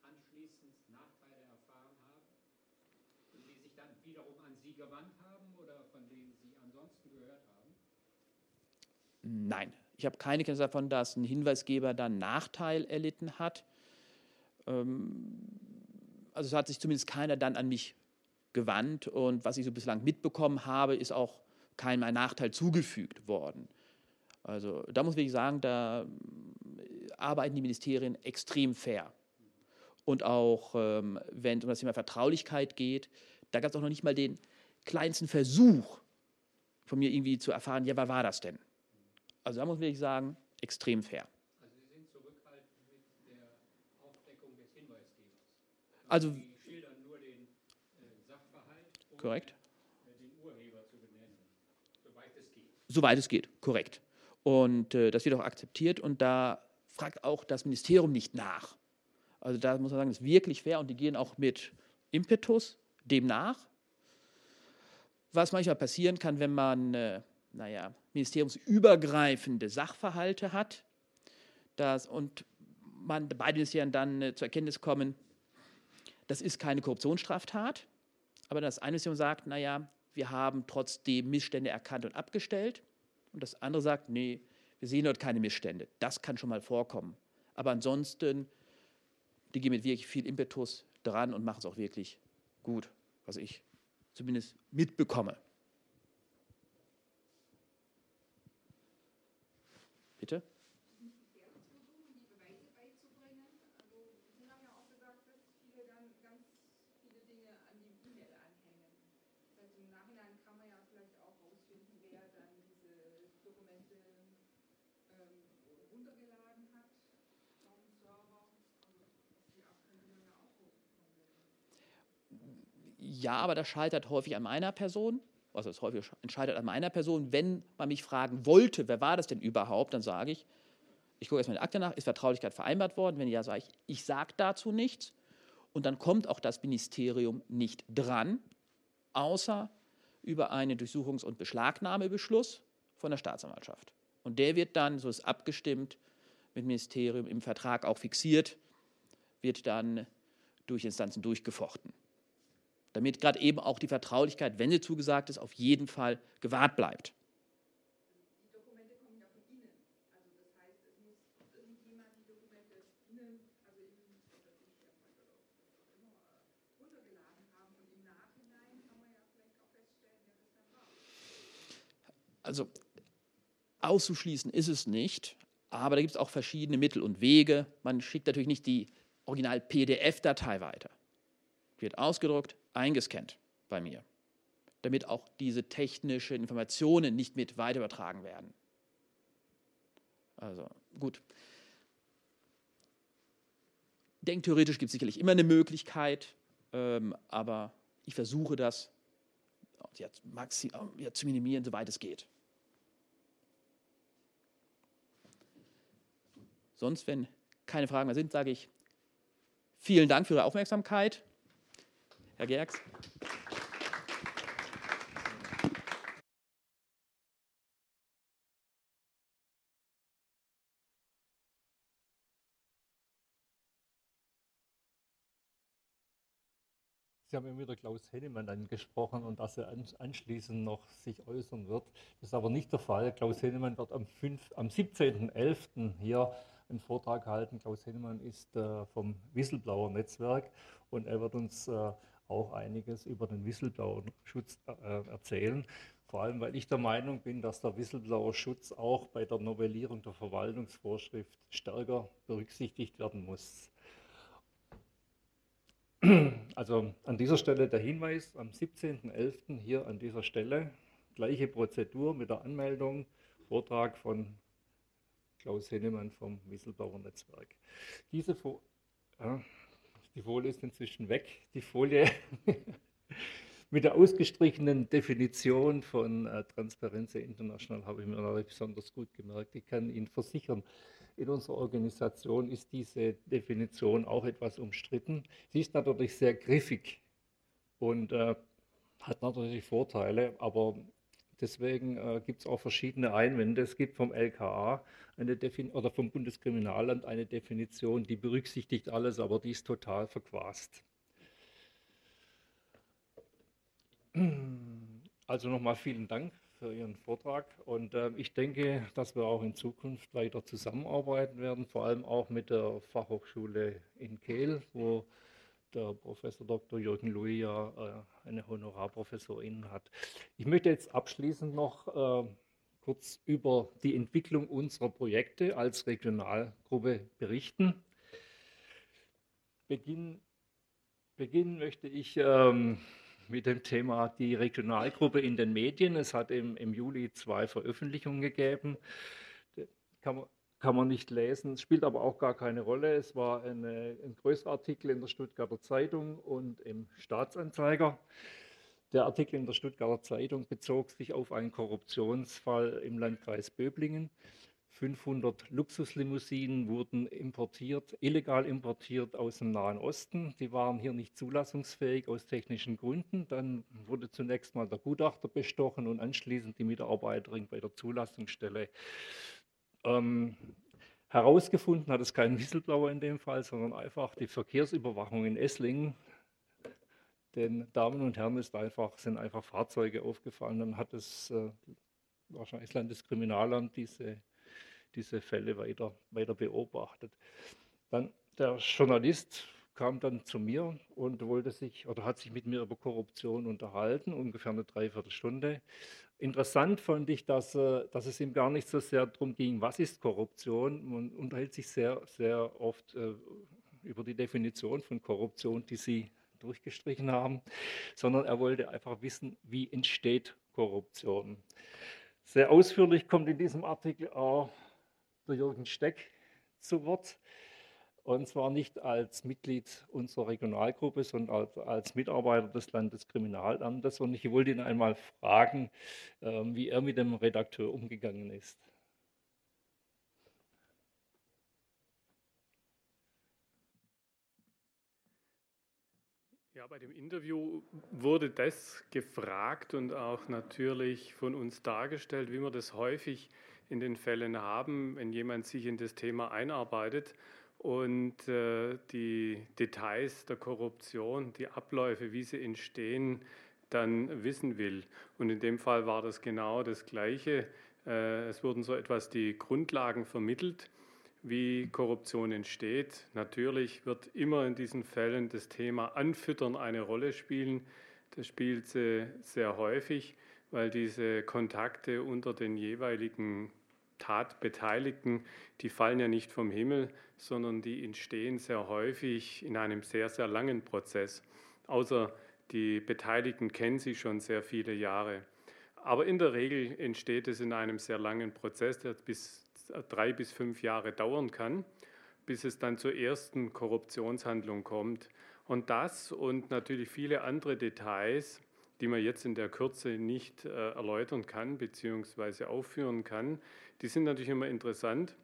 anschließend Nachteile erfahren haben und die sich dann wiederum an Sie gewandt haben oder von denen Sie ansonsten gehört haben? Nein, ich habe keine Kenntnis davon, dass ein Hinweisgeber dann Nachteil erlitten hat. Ähm, also es hat sich zumindest keiner dann an mich gewandt und was ich so bislang mitbekommen habe, ist auch kein Nachteil zugefügt worden. Also da muss ich sagen, da äh, arbeiten die Ministerien extrem fair. Und auch ähm, wenn es um das Thema Vertraulichkeit geht, da gab es auch noch nicht mal den kleinsten Versuch von mir irgendwie zu erfahren, ja, wer war das denn? Also da muss ich sagen, extrem fair. Also Sie sind zurückhaltend mit der Aufdeckung des Hinweisgebers. Also korrekt? Den Urheber zu benennen, soweit es geht. Soweit es geht, korrekt. Und äh, das wird auch akzeptiert und da fragt auch das Ministerium nicht nach. Also da muss man sagen, das ist wirklich fair und die gehen auch mit Impetus dem nach. Was manchmal passieren kann, wenn man, äh, naja, ministeriumsübergreifende Sachverhalte hat dass, und man beide Ministerien dann äh, zur Erkenntnis kommen, das ist keine Korruptionsstraftat, aber das eine Ministerium sagt, naja, wir haben trotzdem Missstände erkannt und abgestellt. Und das andere sagt, nee, wir sehen dort keine Missstände. Das kann schon mal vorkommen. Aber ansonsten, die gehen mit wirklich viel Impetus dran und machen es auch wirklich gut, was ich zumindest mitbekomme. Bitte? Ja, aber das scheitert häufig an meiner Person. Also es häufig entscheidet an meiner Person. Wenn man mich fragen wollte, wer war das denn überhaupt, dann sage ich, ich gucke erstmal in die Akte nach, ist Vertraulichkeit vereinbart worden? Wenn ja, sage ich, ich sage dazu nichts. Und dann kommt auch das Ministerium nicht dran, außer über einen Durchsuchungs- und Beschlagnahmebeschluss von der Staatsanwaltschaft. Und der wird dann, so ist abgestimmt, mit dem Ministerium im Vertrag auch fixiert, wird dann durch Instanzen durchgefochten damit gerade eben auch die Vertraulichkeit, wenn sie zugesagt ist, auf jeden Fall gewahrt bleibt. Also auszuschließen ist es nicht, aber da gibt es auch verschiedene Mittel und Wege. Man schickt natürlich nicht die Original-PDF-Datei weiter. Wird ausgedruckt, eingescannt bei mir, damit auch diese technischen Informationen nicht mit weiter übertragen werden. Also gut. Denktheoretisch gibt es sicherlich immer eine Möglichkeit, ähm, aber ich versuche das ja, maxi, ja, zu minimieren, soweit es geht. Sonst, wenn keine Fragen mehr sind, sage ich vielen Dank für Ihre Aufmerksamkeit. Herr Gerks. Sie haben immer wieder Klaus Hennemann angesprochen und dass er anschließend noch sich äußern wird. Das ist aber nicht der Fall. Klaus Hennemann wird am, am 17.11. hier einen Vortrag halten. Klaus Hennemann ist äh, vom Whistleblower-Netzwerk und er wird uns äh, auch einiges über den Whistleblower-Schutz äh, erzählen. Vor allem, weil ich der Meinung bin, dass der Whistleblower-Schutz auch bei der Novellierung der Verwaltungsvorschrift stärker berücksichtigt werden muss. Also an dieser Stelle der Hinweis, am 17.11. hier an dieser Stelle, gleiche Prozedur mit der Anmeldung, Vortrag von Klaus Hennemann vom Whistleblower-Netzwerk. Diese, ja, die Folie ist inzwischen weg. Die Folie mit der ausgestrichenen Definition von äh, Transparenz International habe ich mir noch besonders gut gemerkt. Ich kann Ihnen versichern, in unserer Organisation ist diese Definition auch etwas umstritten. Sie ist natürlich sehr griffig und äh, hat natürlich Vorteile, aber Deswegen äh, gibt es auch verschiedene Einwände. Es gibt vom LKA eine oder vom Bundeskriminalamt eine Definition, die berücksichtigt alles, aber die ist total verquast. Also nochmal vielen Dank für Ihren Vortrag und äh, ich denke, dass wir auch in Zukunft weiter zusammenarbeiten werden, vor allem auch mit der Fachhochschule in Kehl, wo der Professor Dr. Jürgen Louis ja äh, eine Honorarprofessorin hat. Ich möchte jetzt abschließend noch äh, kurz über die Entwicklung unserer Projekte als Regionalgruppe berichten. Beginn, beginnen möchte ich ähm, mit dem Thema die Regionalgruppe in den Medien. Es hat im, im Juli zwei Veröffentlichungen gegeben. Kann man, kann man nicht lesen, spielt aber auch gar keine Rolle. Es war eine, ein größerer Artikel in der Stuttgarter Zeitung und im Staatsanzeiger. Der Artikel in der Stuttgarter Zeitung bezog sich auf einen Korruptionsfall im Landkreis Böblingen. 500 Luxuslimousinen wurden importiert, illegal importiert aus dem Nahen Osten. Die waren hier nicht zulassungsfähig aus technischen Gründen. Dann wurde zunächst mal der Gutachter bestochen und anschließend die Mitarbeiterin bei der Zulassungsstelle ähm, herausgefunden hat es kein Whistleblower in dem Fall, sondern einfach die Verkehrsüberwachung in Esslingen. den Damen und Herren ist einfach, sind einfach Fahrzeuge aufgefallen. Dann hat es äh, wahrscheinlich das Landeskriminalamt diese, diese Fälle weiter, weiter beobachtet. Dann der Journalist kam dann zu mir und wollte sich oder hat sich mit mir über Korruption unterhalten, ungefähr eine Dreiviertelstunde. Interessant fand ich, dass, äh, dass es ihm gar nicht so sehr darum ging, was ist Korruption. Man unterhält sich sehr, sehr oft äh, über die Definition von Korruption, die Sie durchgestrichen haben, sondern er wollte einfach wissen, wie entsteht Korruption. Sehr ausführlich kommt in diesem Artikel auch der Jürgen Steck zu Wort. Und zwar nicht als Mitglied unserer Regionalgruppe, sondern als, als Mitarbeiter des Landeskriminalamtes. Und ich wollte ihn einmal fragen, äh, wie er mit dem Redakteur umgegangen ist. Ja, bei dem Interview wurde das gefragt und auch natürlich von uns dargestellt, wie wir das häufig in den Fällen haben, wenn jemand sich in das Thema einarbeitet und äh, die Details der Korruption, die Abläufe, wie sie entstehen, dann wissen will. Und in dem Fall war das genau das Gleiche. Äh, es wurden so etwas die Grundlagen vermittelt, wie Korruption entsteht. Natürlich wird immer in diesen Fällen das Thema Anfüttern eine Rolle spielen. Das spielt sie sehr häufig, weil diese Kontakte unter den jeweiligen Tatbeteiligten, die fallen ja nicht vom Himmel, sondern die entstehen sehr häufig in einem sehr, sehr langen Prozess. Außer die Beteiligten kennen sie schon sehr viele Jahre. Aber in der Regel entsteht es in einem sehr langen Prozess, der bis drei bis fünf Jahre dauern kann, bis es dann zur ersten Korruptionshandlung kommt. Und das und natürlich viele andere Details, die man jetzt in der Kürze nicht äh, erläutern kann bzw. aufführen kann, die sind natürlich immer interessant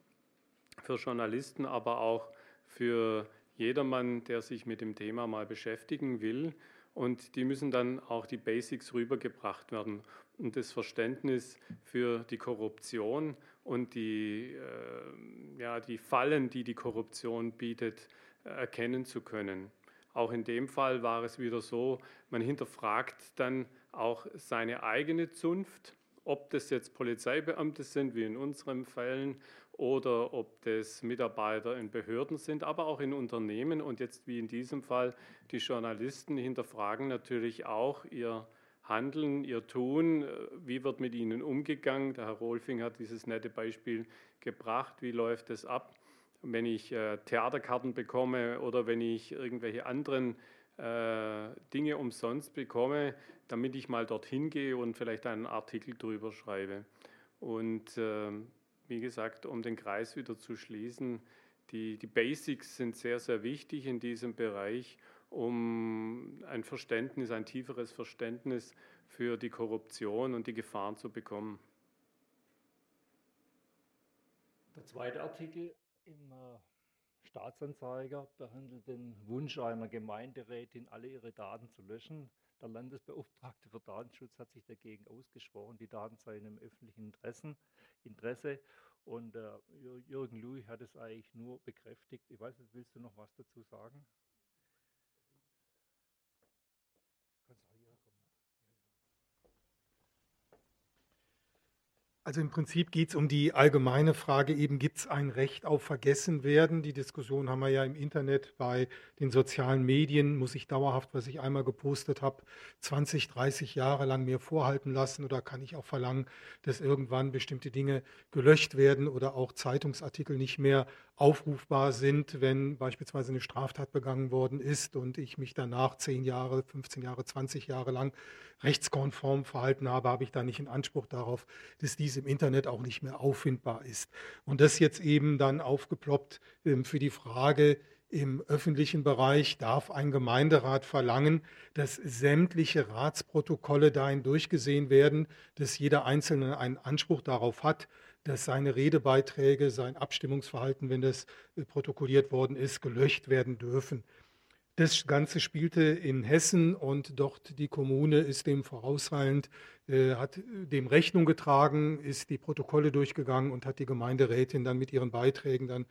für Journalisten, aber auch für jedermann, der sich mit dem Thema mal beschäftigen will. Und die müssen dann auch die Basics rübergebracht werden und das Verständnis für die Korruption und die, äh, ja, die Fallen, die die Korruption bietet, erkennen zu können. Auch in dem Fall war es wieder so, man hinterfragt dann auch seine eigene Zunft ob das jetzt Polizeibeamte sind, wie in unseren Fällen, oder ob das Mitarbeiter in Behörden sind, aber auch in Unternehmen. Und jetzt wie in diesem Fall, die Journalisten hinterfragen natürlich auch ihr Handeln, ihr Tun, wie wird mit ihnen umgegangen. Der Herr Rolfing hat dieses nette Beispiel gebracht, wie läuft es ab, wenn ich äh, Theaterkarten bekomme oder wenn ich irgendwelche anderen äh, Dinge umsonst bekomme, damit ich mal dorthin gehe und vielleicht einen Artikel drüber schreibe. Und äh, wie gesagt, um den Kreis wieder zu schließen, die, die Basics sind sehr, sehr wichtig in diesem Bereich, um ein Verständnis, ein tieferes Verständnis für die Korruption und die Gefahren zu bekommen. Der zweite Artikel im äh, Staatsanzeiger behandelt den Wunsch einer Gemeinderätin, alle ihre Daten zu löschen. Der Landesbeauftragte für Datenschutz hat sich dagegen ausgesprochen. Die Daten seien im öffentlichen Interessen, Interesse. Und äh, Jürgen Louis hat es eigentlich nur bekräftigt. Ich weiß nicht, willst du noch was dazu sagen? Also im Prinzip geht es um die allgemeine Frage, eben gibt es ein Recht auf Vergessenwerden? Die Diskussion haben wir ja im Internet bei den sozialen Medien. Muss ich dauerhaft, was ich einmal gepostet habe, 20, 30 Jahre lang mir vorhalten lassen oder kann ich auch verlangen, dass irgendwann bestimmte Dinge gelöscht werden oder auch Zeitungsartikel nicht mehr aufrufbar sind, wenn beispielsweise eine Straftat begangen worden ist und ich mich danach 10 Jahre, 15 Jahre, 20 Jahre lang rechtskonform verhalten habe, habe ich da nicht einen Anspruch darauf, dass dies im Internet auch nicht mehr auffindbar ist. Und das jetzt eben dann aufgeploppt ähm, für die Frage, im öffentlichen Bereich darf ein Gemeinderat verlangen, dass sämtliche Ratsprotokolle dahin durchgesehen werden, dass jeder Einzelne einen Anspruch darauf hat, dass seine Redebeiträge, sein Abstimmungsverhalten, wenn das äh, protokolliert worden ist, gelöscht werden dürfen. Das Ganze spielte in Hessen und dort die Kommune ist dem vorauseilend, äh, hat dem Rechnung getragen, ist die Protokolle durchgegangen und hat die Gemeinderätin dann mit ihren Beiträgen dann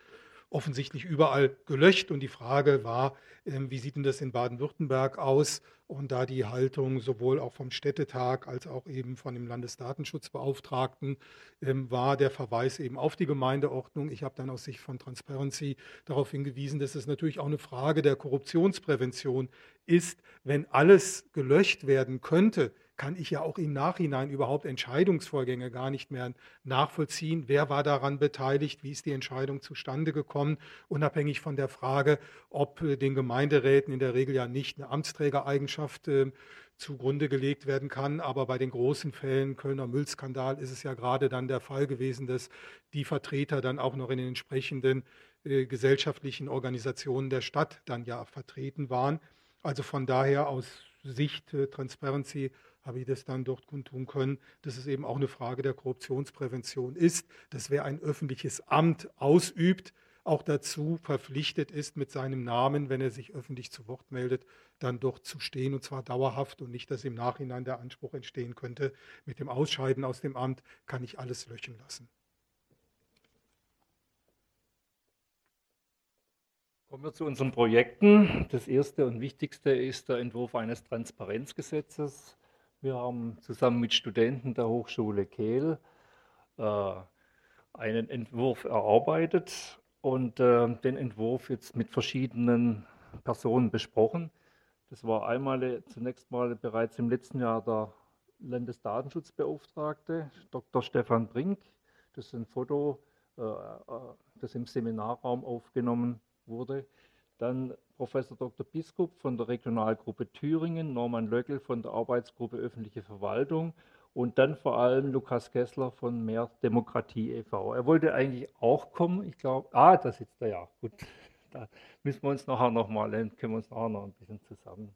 offensichtlich überall gelöscht. Und die Frage war, ähm, wie sieht denn das in Baden-Württemberg aus? Und da die Haltung sowohl auch vom Städtetag als auch eben von dem Landesdatenschutzbeauftragten ähm, war der Verweis eben auf die Gemeindeordnung. Ich habe dann aus Sicht von Transparency darauf hingewiesen, dass es natürlich auch eine Frage der Korruptionsprävention ist, wenn alles gelöscht werden könnte kann ich ja auch im Nachhinein überhaupt Entscheidungsvorgänge gar nicht mehr nachvollziehen. Wer war daran beteiligt? Wie ist die Entscheidung zustande gekommen? Unabhängig von der Frage, ob äh, den Gemeinderäten in der Regel ja nicht eine Amtsträgereigenschaft äh, zugrunde gelegt werden kann. Aber bei den großen Fällen, Kölner Müllskandal, ist es ja gerade dann der Fall gewesen, dass die Vertreter dann auch noch in den entsprechenden äh, gesellschaftlichen Organisationen der Stadt dann ja vertreten waren. Also von daher aus Sicht äh, Transparency habe ich das dann dort kundtun können, dass es eben auch eine Frage der Korruptionsprävention ist, dass wer ein öffentliches Amt ausübt, auch dazu verpflichtet ist, mit seinem Namen, wenn er sich öffentlich zu Wort meldet, dann dort zu stehen und zwar dauerhaft und nicht, dass im Nachhinein der Anspruch entstehen könnte, mit dem Ausscheiden aus dem Amt kann ich alles löschen lassen. Kommen wir zu unseren Projekten. Das erste und wichtigste ist der Entwurf eines Transparenzgesetzes. Wir haben zusammen mit Studenten der Hochschule Kehl äh, einen Entwurf erarbeitet und äh, den Entwurf jetzt mit verschiedenen Personen besprochen. Das war einmal äh, zunächst mal bereits im letzten Jahr der Landesdatenschutzbeauftragte, Dr. Stefan Brink. Das ist ein Foto, äh, äh, das im Seminarraum aufgenommen wurde. Dann Professor Dr. Biskup von der Regionalgruppe Thüringen, Norman Löckel von der Arbeitsgruppe Öffentliche Verwaltung und dann vor allem Lukas Kessler von Mehr Demokratie e.V. Er wollte eigentlich auch kommen, ich glaube, ah, da sitzt er ja, gut. Da müssen wir uns nachher nochmal, können wir uns nachher noch ein bisschen zusammen,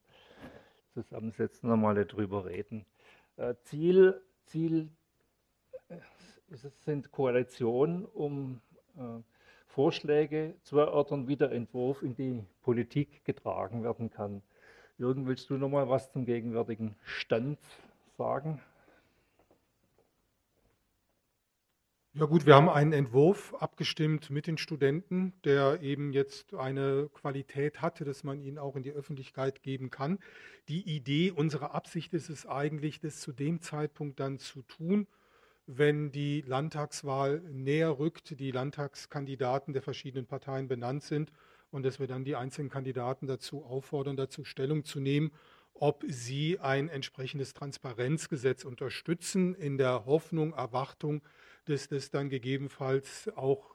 zusammensetzen, nochmal darüber reden. Äh, Ziel, Ziel äh, sind Koalitionen, um äh, Vorschläge zu erörtern, wie der Entwurf in die Politik getragen werden kann. Jürgen, willst du noch mal was zum gegenwärtigen Stand sagen? Ja gut, wir haben einen Entwurf abgestimmt mit den Studenten, der eben jetzt eine Qualität hatte, dass man ihn auch in die Öffentlichkeit geben kann. Die Idee, unsere Absicht ist es eigentlich, das zu dem Zeitpunkt dann zu tun, wenn die Landtagswahl näher rückt, die Landtagskandidaten der verschiedenen Parteien benannt sind und dass wir dann die einzelnen Kandidaten dazu auffordern, dazu Stellung zu nehmen, ob sie ein entsprechendes Transparenzgesetz unterstützen, in der Hoffnung, Erwartung, dass das dann gegebenenfalls auch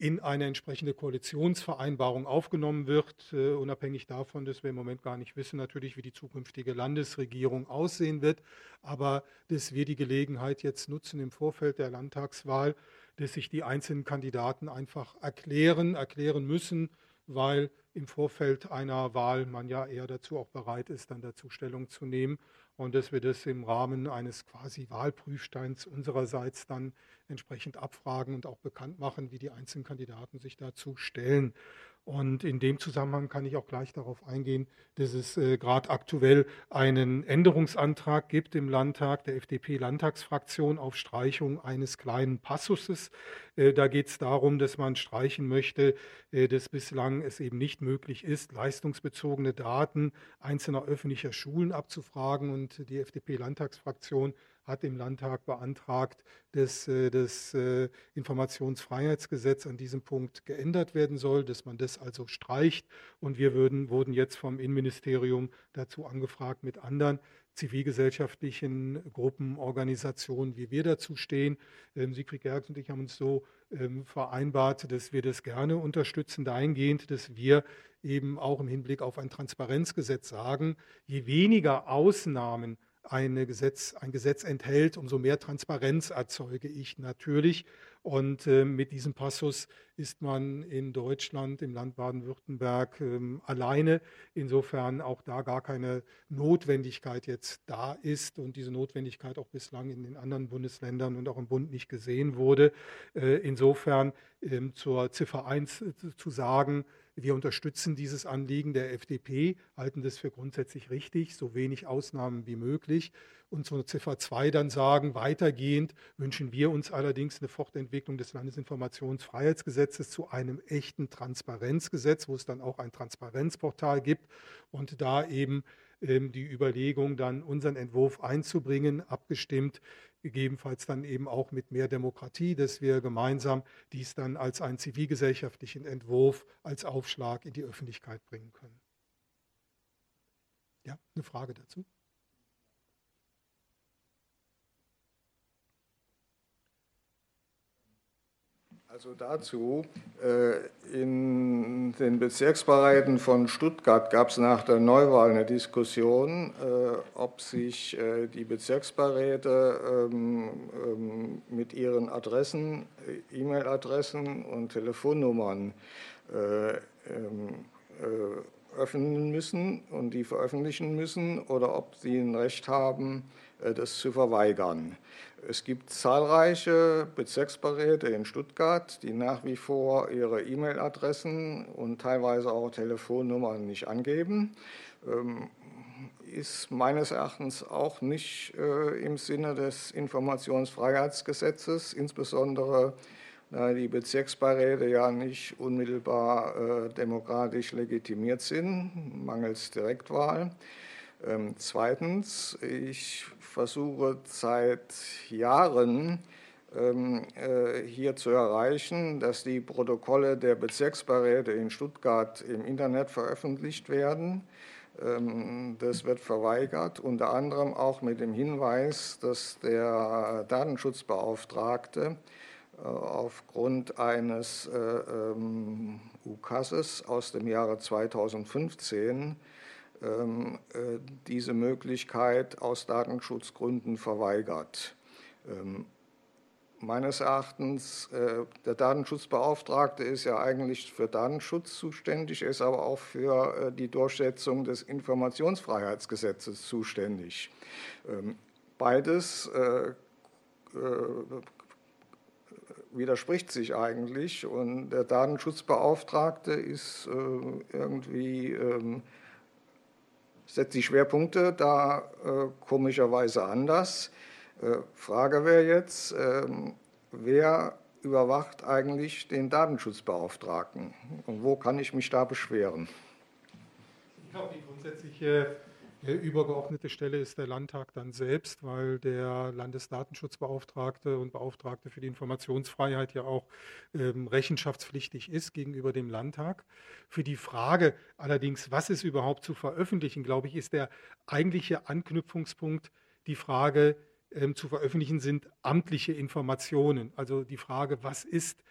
in eine entsprechende Koalitionsvereinbarung aufgenommen wird, uh, unabhängig davon, dass wir im Moment gar nicht wissen, natürlich, wie die zukünftige Landesregierung aussehen wird, aber dass wir die Gelegenheit jetzt nutzen im Vorfeld der Landtagswahl, dass sich die einzelnen Kandidaten einfach erklären, erklären müssen, weil im Vorfeld einer Wahl man ja eher dazu auch bereit ist, dann dazu Stellung zu nehmen und dass wir das im Rahmen eines quasi Wahlprüfsteins unsererseits dann entsprechend abfragen und auch bekannt machen, wie die einzelnen Kandidaten sich dazu stellen. Und in dem Zusammenhang kann ich auch gleich darauf eingehen, dass es äh, gerade aktuell einen Änderungsantrag gibt im Landtag der FDP-Landtagsfraktion auf Streichung eines kleinen Passuses. Äh, da geht es darum, dass man streichen möchte, äh, dass bislang es eben nicht möglich ist, leistungsbezogene Daten einzelner öffentlicher Schulen abzufragen. Und die FDP-Landtagsfraktion hat im Landtag beantragt, dass äh, das äh, Informationsfreiheitsgesetz an diesem Punkt geändert werden soll, dass man das also streicht. Und wir würden, wurden jetzt vom Innenministerium dazu angefragt, mit anderen zivilgesellschaftlichen Gruppen, Organisationen, wie wir dazu stehen. Ähm, Siegfried Gergs und ich haben uns so ähm, vereinbart, dass wir das gerne unterstützen, dahingehend, dass wir eben auch im Hinblick auf ein Transparenzgesetz sagen, je weniger Ausnahmen eine Gesetz, ein Gesetz enthält, umso mehr Transparenz erzeuge ich natürlich. Und äh, mit diesem Passus ist man in Deutschland, im Land Baden-Württemberg ähm, alleine. Insofern auch da gar keine Notwendigkeit jetzt da ist und diese Notwendigkeit auch bislang in den anderen Bundesländern und auch im Bund nicht gesehen wurde. Äh, insofern ähm, zur Ziffer 1 äh, zu sagen, Wir unterstützen dieses Anliegen der FDP, halten das für grundsätzlich richtig, so wenig Ausnahmen wie möglich. Und zur Ziffer 2 dann sagen, weitergehend wünschen wir uns allerdings eine Fortentwicklung des Landesinformationsfreiheitsgesetzes zu einem echten Transparenzgesetz, wo es dann auch ein Transparenzportal gibt und da eben ähm, die Überlegung, dann unseren Entwurf einzubringen, abgestimmt gegebenenfalls dann eben auch mit mehr Demokratie, dass wir gemeinsam dies dann als einen zivilgesellschaftlichen Entwurf, als Aufschlag in die Öffentlichkeit bringen können. Ja, eine Frage dazu? Also dazu, äh, in den Bezirksbereichen von Stuttgart gab es nach der Neuwahl eine Diskussion, äh, ob sich äh, die Bezirksberäte ähm, ähm, mit ihren Adressen, E-Mail-Adressen und Telefonnummern ähm, öffnen müssen und die veröffentlichen müssen oder ob sie ein Recht haben, das zu verweigern. Es gibt zahlreiche Bezirksberäte in Stuttgart, die nach wie vor ihre E-Mail-Adressen und teilweise auch Telefonnummern nicht angeben. Ähm, ist meines Erachtens auch nicht äh, im Sinne des Informationsfreiheitsgesetzes, insbesondere da die Bezirksbeiräte ja nicht unmittelbar äh, demokratisch legitimiert sind, mangels Direktwahl. Ähm, zweitens, ich versuche seit Jahren ähm, äh, hier zu erreichen, dass die Protokolle der Bezirksbeiräte in Stuttgart im Internet veröffentlicht werden. Ähm, das wird verweigert, unter anderem auch mit dem Hinweis, dass der Datenschutzbeauftragte äh, aufgrund eines äh, ähm, UKASes aus dem Jahre 2015 ähm, äh, diese Möglichkeit aus Datenschutzgründen verweigert. Ähm, meines Erachtens, äh, der Datenschutzbeauftragte ist ja eigentlich für Datenschutz zuständig, ist aber auch für äh, die Durchsetzung des Informationsfreiheitsgesetzes zuständig. Ähm, beides widerspricht sich eigentlich und der Datenschutzbeauftragte ist irgendwie setzt die Schwerpunkte da äh, komischerweise anders. Äh, Frage wäre jetzt, äh, wer überwacht eigentlich den Datenschutzbeauftragten und wo kann ich mich da beschweren? Ich glaube, die grundsätzliche übergeordnete Stelle ist der Landtag dann selbst, weil der Landesdatenschutzbeauftragte und Beauftragte für die Informationsfreiheit ja auch ähm, rechenschaftspflichtig ist gegenüber dem Landtag. Für die Frage allerdings, was ist überhaupt zu veröffentlichen, glaube ich, ist der eigentliche Anknüpfungspunkt die Frage ähm, zu veröffentlichen sind amtliche Informationen. Also die Frage, was ist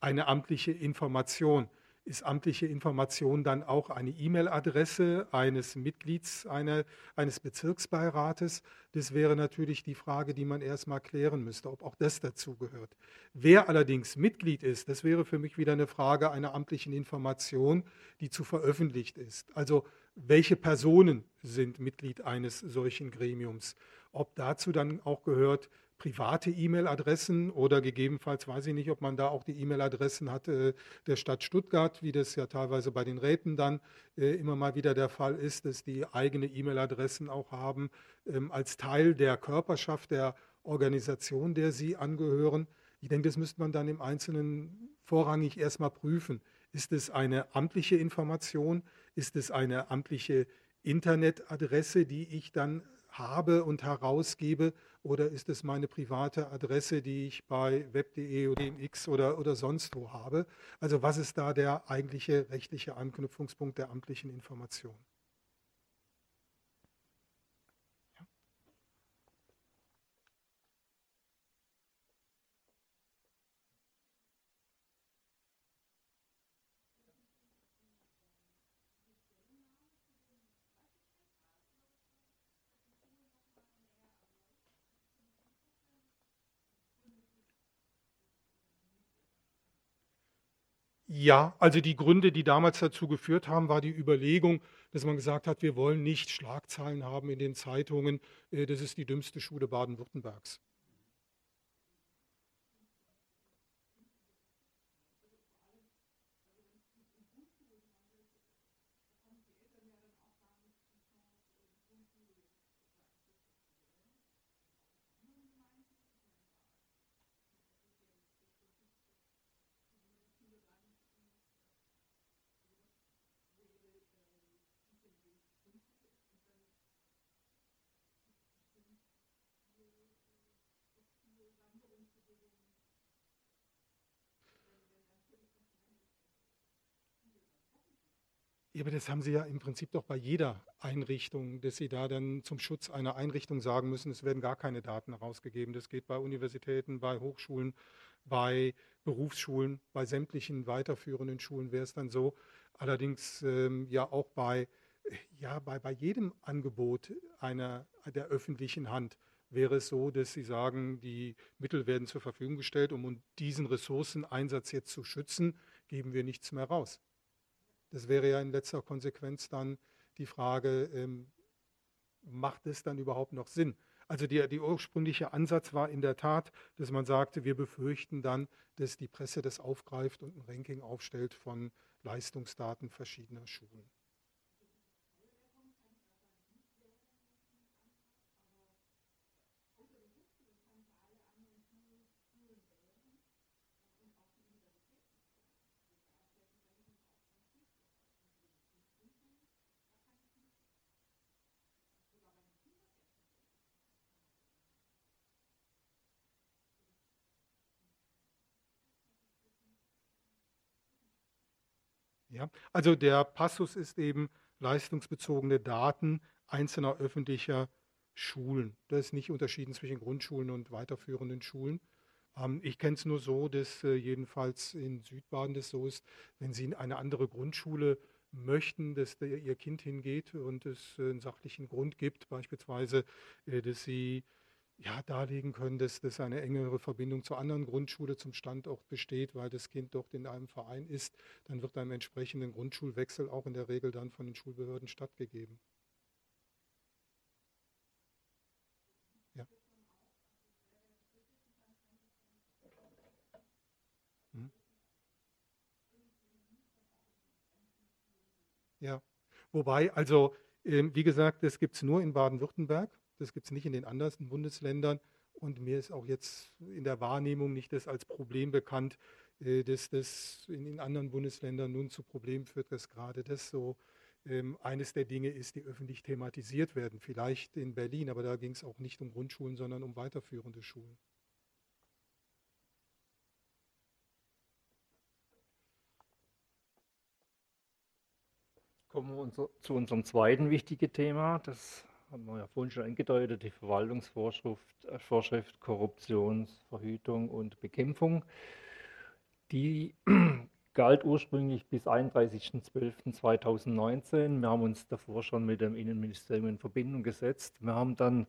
eine amtliche Information? Ist amtliche Information dann auch eine E-Mail-Adresse eines Mitglieds eine, eines Bezirksbeirates? Das wäre natürlich die Frage, die man erstmal klären müsste, ob auch das dazu gehört. Wer allerdings Mitglied ist, das wäre für mich wieder eine Frage einer amtlichen Information, die zu veröffentlicht ist. Also welche Personen sind Mitglied eines solchen Gremiums? Ob dazu dann auch gehört, private E-Mail-Adressen oder gegebenenfalls weiß ich nicht, ob man da auch die E-Mail-Adressen hat äh, der Stadt Stuttgart, wie das ja teilweise bei den Räten dann äh, immer mal wieder der Fall ist, dass die eigene E-Mail-Adressen auch haben ähm, als Teil der Körperschaft der Organisation, der sie angehören. Ich denke, das müsste man dann im Einzelnen vorrangig erstmal prüfen. Ist es eine amtliche Information? Ist es eine amtliche Internetadresse, die ich dann habe und herausgebe oder ist es meine private Adresse, die ich bei web.de oder DMX oder, oder sonst wo habe? Also was ist da der eigentliche rechtliche Anknüpfungspunkt der amtlichen Information? Ja, also die Gründe, die damals dazu geführt haben, war die Überlegung, dass man gesagt hat, wir wollen nicht Schlagzeilen haben in den Zeitungen, äh, das ist die dümmste Schule Baden-Württembergs. Ja, aber das haben Sie ja im Prinzip doch bei jeder Einrichtung, dass Sie da dann zum Schutz einer Einrichtung sagen müssen, es werden gar keine Daten herausgegeben. Das geht bei Universitäten, bei Hochschulen, bei Berufsschulen, bei sämtlichen weiterführenden Schulen wäre es dann so. Allerdings ähm, ja auch bei, ja, bei, bei jedem Angebot einer, der öffentlichen Hand wäre es so, dass Sie sagen, die Mittel werden zur Verfügung gestellt, um diesen Ressourceneinsatz jetzt zu schützen, geben wir nichts mehr raus. Das wäre ja in letzter Konsequenz dann die Frage, ähm, macht es dann überhaupt noch Sinn? Also der, der ursprüngliche Ansatz war in der Tat, dass man sagte, wir befürchten dann, dass die Presse das aufgreift und ein Ranking aufstellt von Leistungsdaten verschiedener Schulen. Ja, also der Passus ist eben leistungsbezogene Daten einzelner öffentlicher Schulen. Das ist nicht unterschieden zwischen Grundschulen und weiterführenden Schulen. Ähm, ich kenne es nur so, dass äh, jedenfalls in Südbaden das so ist, wenn Sie in eine andere Grundschule möchten, dass Ihr Kind hingeht und es äh, einen sachlichen Grund gibt, beispielsweise, äh, dass Sie ja, darlegen können, dass, dass eine engere Verbindung zur anderen Grundschule, zum Standort besteht, weil das Kind dort in einem Verein ist, dann wird einem entsprechenden Grundschulwechsel auch in der Regel dann von den Schulbehörden stattgegeben. Ja. Hm. Ja, wobei, also ähm, wie gesagt, das gibt es nur in Baden-Württemberg. Das gibt es nicht in den anderen Bundesländern. Und mir ist auch jetzt in der Wahrnehmung nicht das als Problem bekannt, äh, dass das in anderen Bundesländern nun zu Problemen führt, dass gerade das so ähm, eines der Dinge ist, die öffentlich thematisiert werden. Vielleicht in Berlin, aber da ging es auch nicht um Grundschulen, sondern um weiterführende Schulen. Kommen wir zu unserem zweiten wichtigen Thema, das haben wir ja vorhin schon angedeutet, die Verwaltungsvorschrift äh, Vorschrift Korruptionsverhütung und Bekämpfung. Die galt ursprünglich bis 31.12.2019. Wir haben uns davor schon mit dem Innenministerium in Verbindung gesetzt. Wir haben dann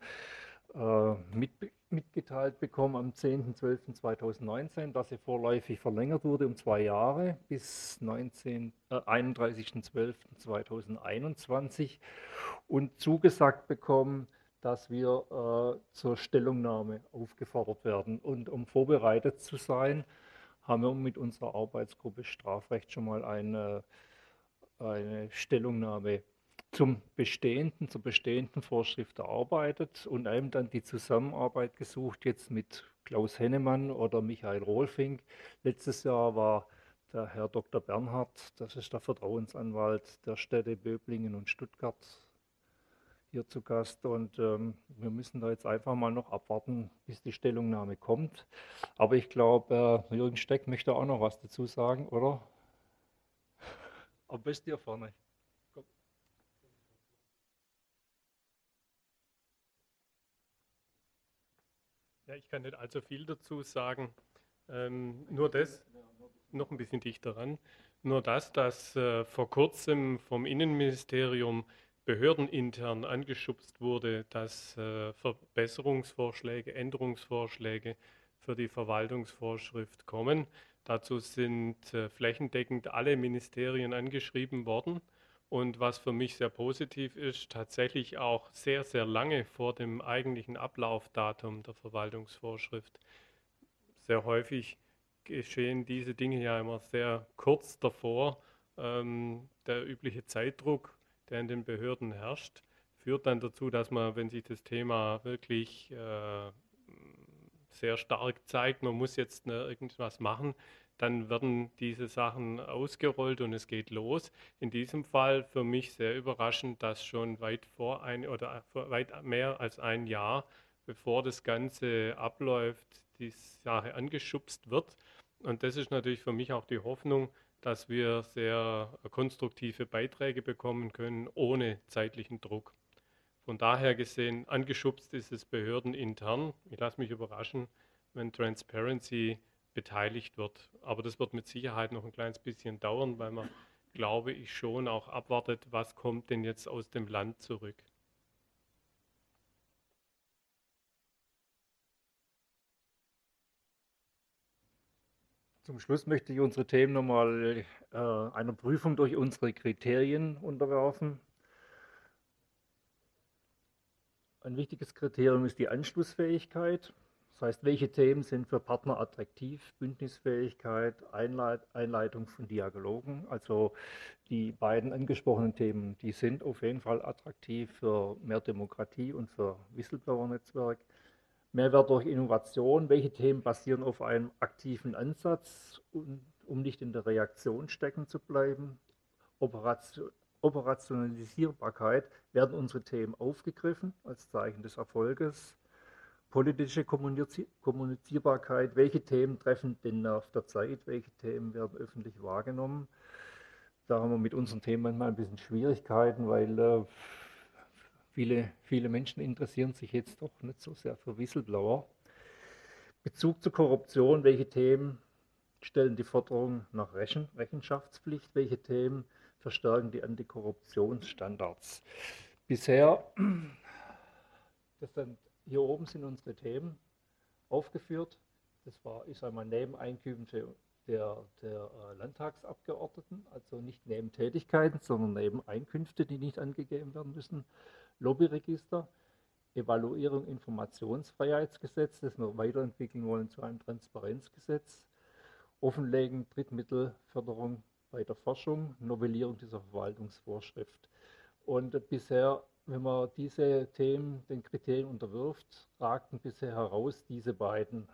mit, mitgeteilt bekommen am 10.12.2019, dass sie vorläufig verlängert wurde um zwei Jahre bis äh, 31.12.2021 und zugesagt bekommen, dass wir äh, zur Stellungnahme aufgefordert werden. Und um vorbereitet zu sein, haben wir mit unserer Arbeitsgruppe Strafrecht schon mal eine, eine Stellungnahme zum bestehenden, zur bestehenden Vorschrift erarbeitet und einem dann die Zusammenarbeit gesucht, jetzt mit Klaus Hennemann oder Michael Rohlfink. Letztes Jahr war der Herr Dr. Bernhard, das ist der Vertrauensanwalt der Städte Böblingen und Stuttgart, hier zu Gast. Und ähm, wir müssen da jetzt einfach mal noch abwarten, bis die Stellungnahme kommt. Aber ich glaube, äh, Jürgen Steck möchte auch noch was dazu sagen, oder? Am besten hier vorne. Ja, ich kann nicht allzu viel dazu sagen. Ähm, nur das, noch ein bisschen dichter ran, nur das, dass äh, vor kurzem vom Innenministerium behördenintern angeschubst wurde, dass äh, Verbesserungsvorschläge, Änderungsvorschläge für die Verwaltungsvorschrift kommen. Dazu sind äh, flächendeckend alle Ministerien angeschrieben worden. Und was für mich sehr positiv ist, tatsächlich auch sehr, sehr lange vor dem eigentlichen Ablaufdatum der Verwaltungsvorschrift. Sehr häufig geschehen diese Dinge ja immer sehr kurz davor. Ähm, der übliche Zeitdruck, der in den Behörden herrscht, führt dann dazu, dass man, wenn sich das Thema wirklich äh, sehr stark zeigt, man muss jetzt ne, irgendwas machen, dann werden diese Sachen ausgerollt und es geht los. In diesem Fall für mich sehr überraschend, dass schon weit vor ein oder weit mehr als ein Jahr, bevor das Ganze abläuft, die Sache angeschubst wird. Und das ist natürlich für mich auch die Hoffnung, dass wir sehr konstruktive Beiträge bekommen können, ohne zeitlichen Druck. Von daher gesehen, angeschubst ist es behördenintern. Ich lasse mich überraschen, wenn Transparency beteiligt wird. Aber das wird mit Sicherheit noch ein kleines bisschen dauern, weil man, glaube ich, schon auch abwartet, was kommt denn jetzt aus dem Land zurück. Zum Schluss möchte ich unsere Themen nochmal äh, einer Prüfung durch unsere Kriterien unterwerfen. Ein wichtiges Kriterium ist die Anschlussfähigkeit. Das heißt, welche Themen sind für Partner attraktiv? Bündnisfähigkeit, Einleit Einleitung von Dialogen. Also die beiden angesprochenen Themen, die sind auf jeden Fall attraktiv für mehr Demokratie und für Whistleblower-Netzwerk. Mehrwert durch Innovation. Welche Themen basieren auf einem aktiven Ansatz, um nicht in der Reaktion stecken zu bleiben? Operation, Operationalisierbarkeit. Werden unsere Themen aufgegriffen als Zeichen des Erfolges? Politische Kommunizierbarkeit. Welche Themen treffen den Nerv der Zeit? Welche Themen werden öffentlich wahrgenommen? Da haben wir mit unseren Themen manchmal ein bisschen Schwierigkeiten, weil äh, Viele, viele Menschen interessieren sich jetzt doch nicht so sehr für Whistleblower. Bezug zur Korruption, welche Themen stellen die Forderung nach Rechen, Rechenschaftspflicht, welche Themen verstärken die Antikorruptionsstandards. Bisher, das dann, hier oben sind unsere Themen aufgeführt. Das war, ich sage mal, Nebeneinkünfte der, der äh, Landtagsabgeordneten, also nicht Nebentätigkeiten, sondern Nebeneinkünfte, die nicht angegeben werden müssen. Lobbyregister, Evaluierung Informationsfreiheitsgesetz, das wir weiterentwickeln wollen zu einem Transparenzgesetz, Offenlegen Drittmittelförderung bei der Forschung, Novellierung dieser Verwaltungsvorschrift. Und bisher, wenn man diese Themen den Kriterien unterwirft, ragten bisher heraus diese beiden.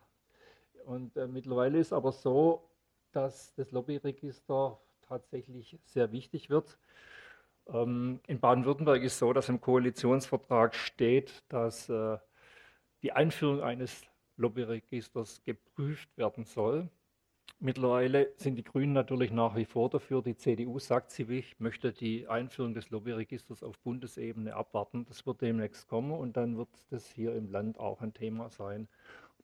Und äh, mittlerweile ist aber so, dass das Lobbyregister tatsächlich sehr wichtig wird. Ähm, in Baden-Württemberg ist so, dass im Koalitionsvertrag steht, dass äh, die Einführung eines Lobbyregisters geprüft werden soll. Mittlerweile sind die Grünen natürlich nach wie vor dafür. Die CDU sagt, sie möchte die Einführung des Lobbyregisters auf Bundesebene abwarten. Das wird demnächst kommen und dann wird das hier im Land auch ein Thema sein.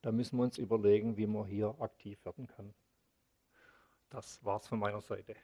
Da müssen wir uns überlegen, wie man hier aktiv werden kann. Das war's von meiner Seite.